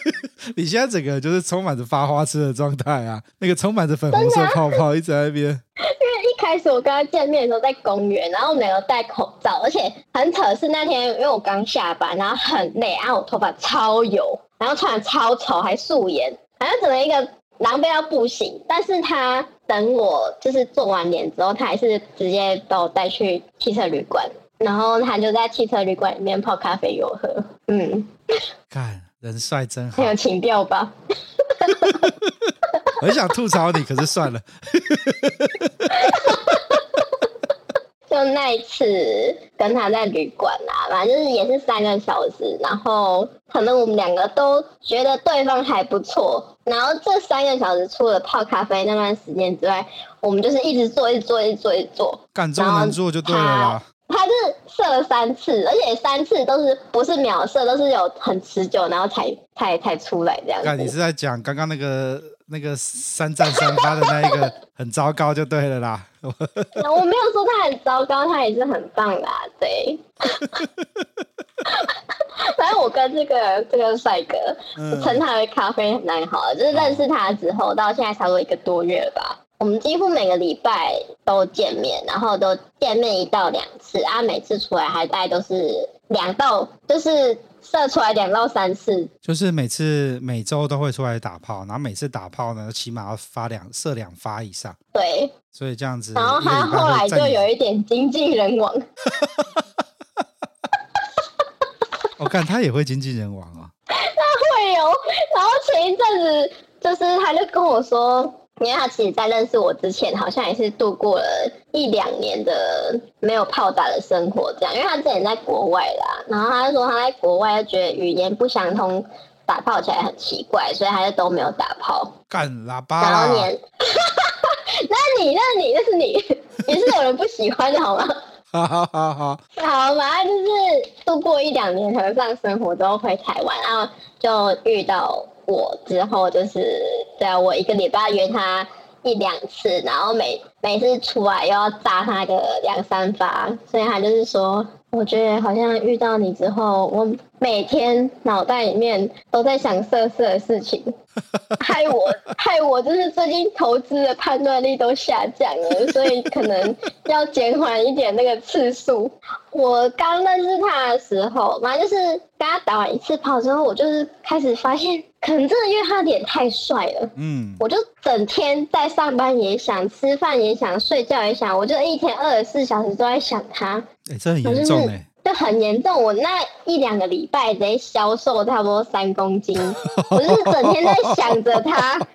Speaker 2: 你现在整个就是充满着发花痴的状态啊，那个充满着粉红色泡泡一直在那边。因为
Speaker 1: 一开始我跟他见面的时候在公园，然后我们两个戴口罩，而且很扯是那天因为我刚下班，然后很累，然后我头发超油，然后穿的超丑，还素颜。反正整了一个狼狈到不行，但是他等我就是做完脸之后，他还是直接把我带去汽车旅馆，然后他就在汽车旅馆里面泡咖啡给我喝。嗯，
Speaker 2: 看人帅真好，
Speaker 1: 很有情调吧？
Speaker 2: 我很想吐槽你，可是算了。
Speaker 1: 就那一次跟他在旅馆啊，反正就是也是三个小时，然后可能我们两个都觉得对方还不错，然后这三个小时除了泡咖啡那段时间之外，我们就是一直做，一直做，一直做，一直做，
Speaker 2: 干这么难做就对了啦。
Speaker 1: 他是射了三次，而且三次都是不是秒射，都是有很持久，然后才才才出来这样子。
Speaker 2: 你是在讲刚刚那个那个三战三发的那一个很糟糕就对了啦。
Speaker 1: 我没有说他很糟糕，他也是很棒啦，对。反正我跟这个这个帅哥，称他为咖啡很难好了，就是认识他之后，到现在差不多一个多月了吧。我们几乎每个礼拜都见面，然后都见面一到两次啊，每次出来还大概都是两到，就是。射出来两到三次，
Speaker 2: 就是每次每周都会出来打炮，然后每次打炮呢，起码要发两射两发以上。
Speaker 1: 对，
Speaker 2: 所以这样子。
Speaker 1: 然后他后来就有一点精尽人亡。
Speaker 2: 我看他也会精尽人亡啊。
Speaker 1: 他会有，然后前一阵子就是他就跟我说。因为他其实，在认识我之前，好像也是度过了一两年的没有炮打的生活，这样。因为他之前在国外啦，然后他就说他在国外就觉得语言不相通，打炮起来很奇怪，所以他就都没有打炮。
Speaker 2: 干喇叭！
Speaker 1: 然后年，那你，那你，那是你，也是有人不喜欢的好吗？
Speaker 2: 好好好好，
Speaker 1: 好嘛，就是度过一两年和尚生活之后回台湾，然后就遇到。我之后就是，对，我一个礼拜约他一两次，然后每每次出来又要炸他个两三发，所以他就是说，我觉得好像遇到你之后，我每天脑袋里面都在想色色的事情，害我害我就是最近投资的判断力都下降了，所以可能要减缓一点那个次数。我刚认识他的时候，反正就是跟他打完一次炮之后，我就是开始发现，可能真的因为他脸太帅了，嗯，我就整天在上班也想，吃饭也想，睡觉也想，我就一天二十四小时都在想他。
Speaker 2: 哎、欸，这很严重哎、欸，
Speaker 1: 就很严重。我那一两个礼拜直接消瘦差不多三公斤，我就是整天在想着他。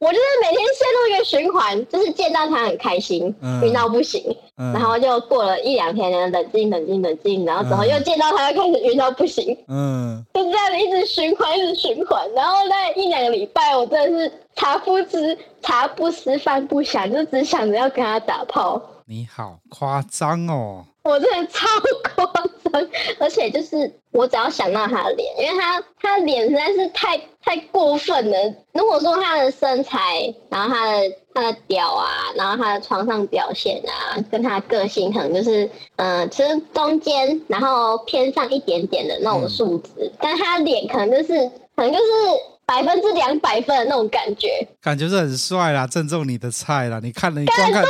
Speaker 1: 我就是每天陷入一个循环，就是见到他很开心，晕、嗯、到不行，嗯、然后就过了一两天呢，冷静冷静冷静，然后之后又见到他又开始晕到不行，嗯，就这样一直循环一直循环，然后那一两个礼拜我真的是茶不思茶不思饭不想，就只想着要跟他打炮。
Speaker 2: 你好夸张哦！
Speaker 1: 我真的超夸张，而且就是我只要想到他的脸，因为他他的脸实在是太太过分了。如果说他的身材，然后他的他的屌啊，然后他的床上表现啊，跟他的个性可能就是嗯、呃，其实中间，然后偏上一点点的那种数值，嗯、但他的脸可能就是可能就是百分之两百分的那种感觉，
Speaker 2: 感觉是很帅啦，正中你的菜啦。你看了，你光看。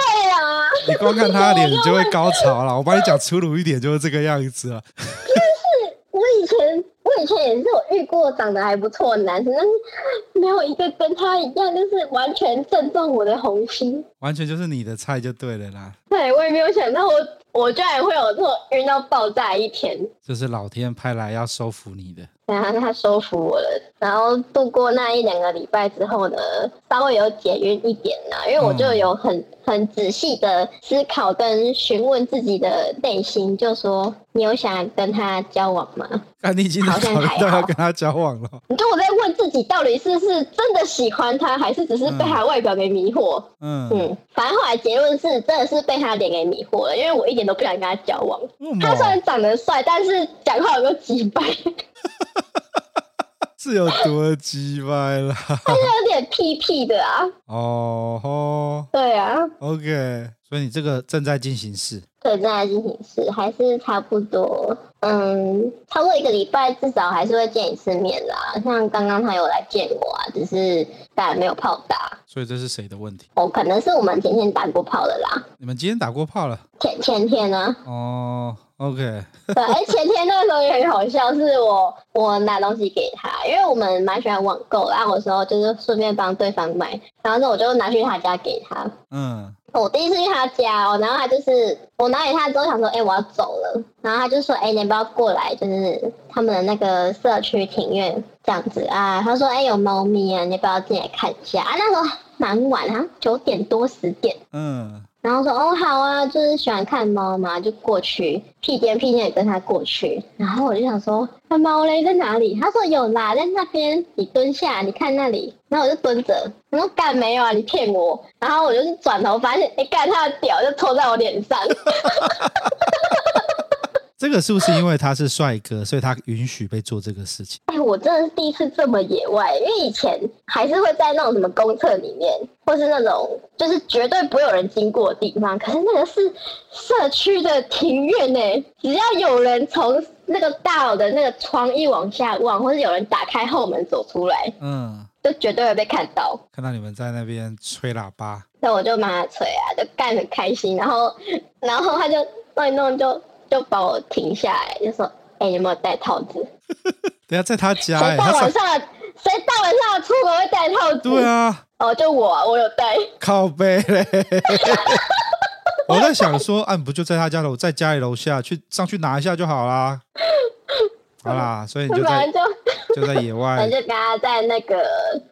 Speaker 1: 你
Speaker 2: 光看他的脸，你就会高潮了。我帮你讲粗鲁一点，就是这个样子了。
Speaker 1: 就是我以前，我以前也是有遇过长得还不错的男生，但是没有一个跟他一样，就是完全正中我的红心。
Speaker 2: 完全就是你的菜就对了啦。
Speaker 1: 对，我也没有想到我，我居然会有这种晕到爆炸一天。
Speaker 2: 就是老天派来要收服你的。
Speaker 1: 然后他收服我了，然后度过那一两个礼拜之后呢，稍微有解晕一点啦，因为我就有很很仔细的思考跟询问自己的内心，就说你有想跟他交往吗？
Speaker 2: 啊，你已经好像考虑到要跟他交往了。
Speaker 1: 你就我在问自己，到底是是真的喜欢他，还是只是被他外表给迷惑？嗯嗯，反正后来结论是，真的是被他脸给迷惑了，因为我一点都不想跟他交往。他虽然长得帅，但是讲话有个机掰。
Speaker 2: 是有多鸡掰啦？
Speaker 1: 他是有点屁屁的啊。
Speaker 2: 哦吼，
Speaker 1: 对啊。
Speaker 2: OK，所以你这个正在进行式。
Speaker 1: 对，正在进行式，还是差不多。嗯，超过一个礼拜，至少还是会见一次面啦。像刚刚他有来见我啊，只是大家没有炮打。
Speaker 2: 所以这是谁的问题？
Speaker 1: 哦，可能是我们前天打过炮了啦。
Speaker 2: 你们今天打过炮了？
Speaker 1: 前前天呢？
Speaker 2: 哦。OK，
Speaker 1: 对，哎，前天那个时候也很好笑，是我我拿东西给他，因为我们蛮喜欢网购，然后有时候就是顺便帮对方买，然后呢我就拿去他家给他。嗯，我第一次去他家哦，然后他就是我拿给他之后想说，哎，我要走了，然后他就说，哎，你不要过来，就是他们的那个社区庭院这样子啊。他说，哎，有猫咪啊，你不要进来看一下啊。那时候蛮晚啊，九点多十点。嗯。然后说哦好啊，就是喜欢看猫嘛，就过去屁颠屁颠也跟他过去。然后我就想说，那猫嘞在哪里？他说有啦，在那边。你蹲下，你看那里。然后我就蹲着。我说干没有啊，你骗我。然后我就是转头发现，哎干他的屌就戳在我脸上。
Speaker 2: 这个是不是因为他是帅哥，所以他允许被做这个事情？
Speaker 1: 哎，我真的是第一次这么野外，因为以前还是会在那种什么公厕里面，或是那种就是绝对不会有人经过的地方。可是那个是社区的庭院呢，只要有人从那个大楼的那个窗一往下望，或是有人打开后门走出来，嗯，就绝对会被看到。
Speaker 2: 看到你们在那边吹喇叭，
Speaker 1: 那我就帮他吹啊，就干很开心。然后，然后他就弄一弄就。就把我停下来，就说：“哎、欸，你有没有戴套子？”
Speaker 2: 等下在他家、欸，谁
Speaker 1: 大晚上谁大晚上出门会戴套子？
Speaker 2: 对啊，
Speaker 1: 哦，就我，我有戴。
Speaker 2: 靠背嘞！我在想说，啊，不就在他家楼，在家里楼下去上去拿一下就好啦。好啦，所以你就在就，就在野外，
Speaker 1: 我就刚刚在那个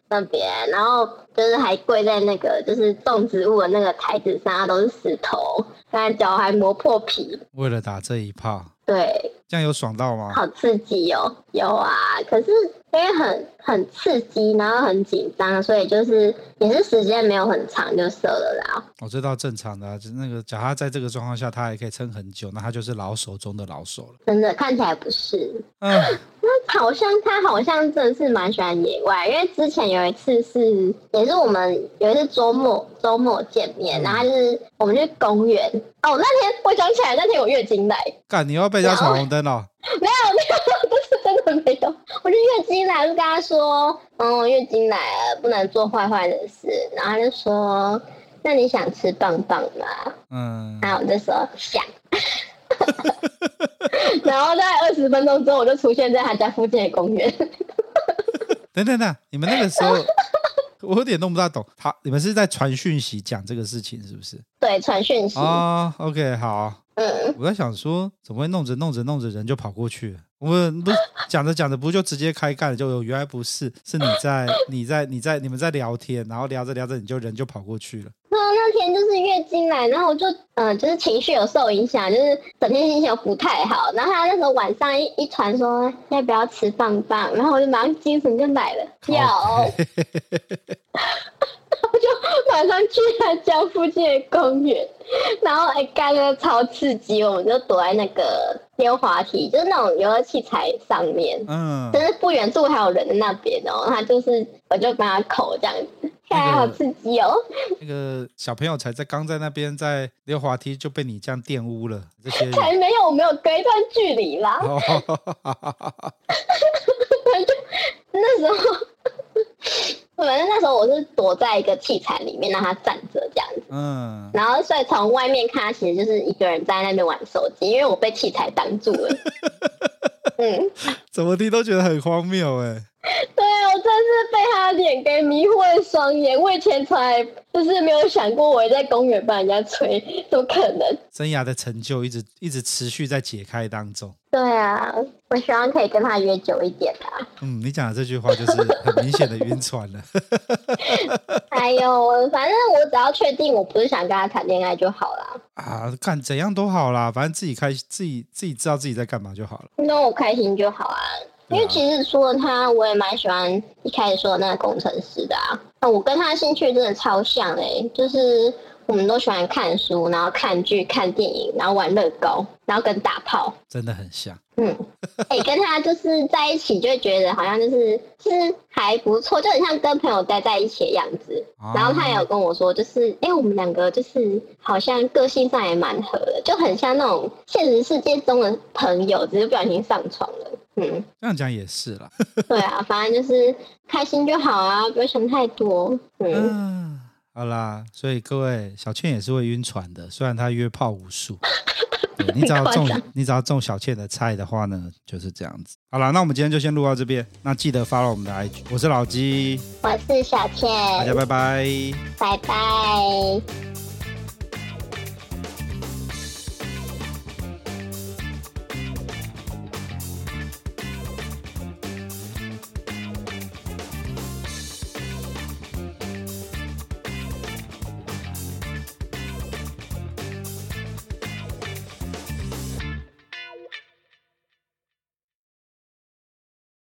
Speaker 1: 那边，然后就是还跪在那个就是种植物的那个台子上，都是石头。但脚还磨破皮，
Speaker 2: 为了打这一炮，
Speaker 1: 对，
Speaker 2: 这样有爽到吗？
Speaker 1: 好刺激哦，有啊。可是，哎、因为很很刺激，然后很紧张，所以就是也是时间没有很长就射了啦。
Speaker 2: 我知道正常的、啊，就那个，假如他在这个状况下，他还可以撑很久，那他就是老手中的老手了。
Speaker 1: 真的看起来不是。嗯。那好像他好像真的是蛮喜欢野外，因为之前有一次是也是我们有一次周末周末见面，然后就是我们去公园哦，那天我想起来那天我月经来，
Speaker 2: 干你要被人家闯红灯了？
Speaker 1: 没 有没有，不是真的没有，我就月经来就跟他说，嗯，月经来了不能做坏坏的事，然后他就说，那你想吃棒棒吗？嗯，然后我就说想。然后在二十分钟之后，我就出现在他家附近的公园。
Speaker 2: 等等等，你们那个时候，我有点弄不大懂。他你们是在传讯息讲这个事情，是不是？
Speaker 1: 对，传讯息
Speaker 2: 啊。Oh, OK，好。嗯，我在想说，怎么会弄着弄着弄着人就跑过去了？我们不是 讲着讲着不就直接开干了？就原来不是，是你在你在你在你们在聊天，然后聊着聊着你就人就跑过去了。
Speaker 1: 就是月经来，然后我就嗯、呃，就是情绪有受影响，就是整天心情不太好。然后他那时候晚上一一传说要不要吃棒棒，然后我就马上精神就来了，有。我就马上去他家附近的公园，然后哎，刚刚超刺激，我们就躲在那个溜滑梯，就是那种游乐器材上面，嗯，但是不远处还有人在那边哦，他就是我就帮他口这样子，看来好刺激哦。
Speaker 2: 那个小朋友才在刚在那边在溜滑梯就被你这样玷污了，这些
Speaker 1: 才没有，我没有隔一段距离啦。那时候。反正那时候我是躲在一个器材里面，让他站着这样子。嗯。然后所以从外面看，他其实就是一个人在那边玩手机，因为我被器材挡住了。嗯。
Speaker 2: 怎么听都觉得很荒谬哎。
Speaker 1: 对啊，我真是被他的脸给迷惑了双眼。我以前从来就是没有想过我会在公园帮人家吹，怎么可能？
Speaker 2: 生涯的成就一直一直持续在解开当中。
Speaker 1: 对啊，我希望可以跟他约久一点啊。
Speaker 2: 嗯，你讲的这句话就是很明显的晕船了。
Speaker 1: 哎呦，反正我只要确定我不是想跟他谈恋爱就好了。
Speaker 2: 啊，干怎样都好啦，反正自己开心，自己自己知道自己在干嘛就好了。
Speaker 1: 那我开心就好啊。因为其实除了他，我也蛮喜欢一开始说的那个工程师的啊。我跟他的兴趣真的超像哎、欸，就是。我们都喜欢看书，然后看剧、看电影，然后玩乐高，然后跟打炮，
Speaker 2: 真的很像。
Speaker 1: 嗯，哎、欸，跟他就是在一起，就会觉得好像就是就是还不错，就很像跟朋友待在一起的样子。啊、然后他也有跟我说，就是哎、欸，我们两个就是好像个性上也蛮合的，就很像那种现实世界中的朋友，只是不小心上床了。嗯，
Speaker 2: 这样讲也是啦。
Speaker 1: 对啊，反正就是开心就好啊，不要想太多。嗯。嗯
Speaker 2: 好啦，所以各位，小倩也是会晕船的，虽然她约炮无数。你只要中，你只要中小倩的菜的话呢，就是这样子。好了，那我们今天就先录到这边，那记得 follow 我们的 IG。我是老鸡，
Speaker 1: 我是小倩，
Speaker 2: 大家拜拜，
Speaker 1: 拜拜。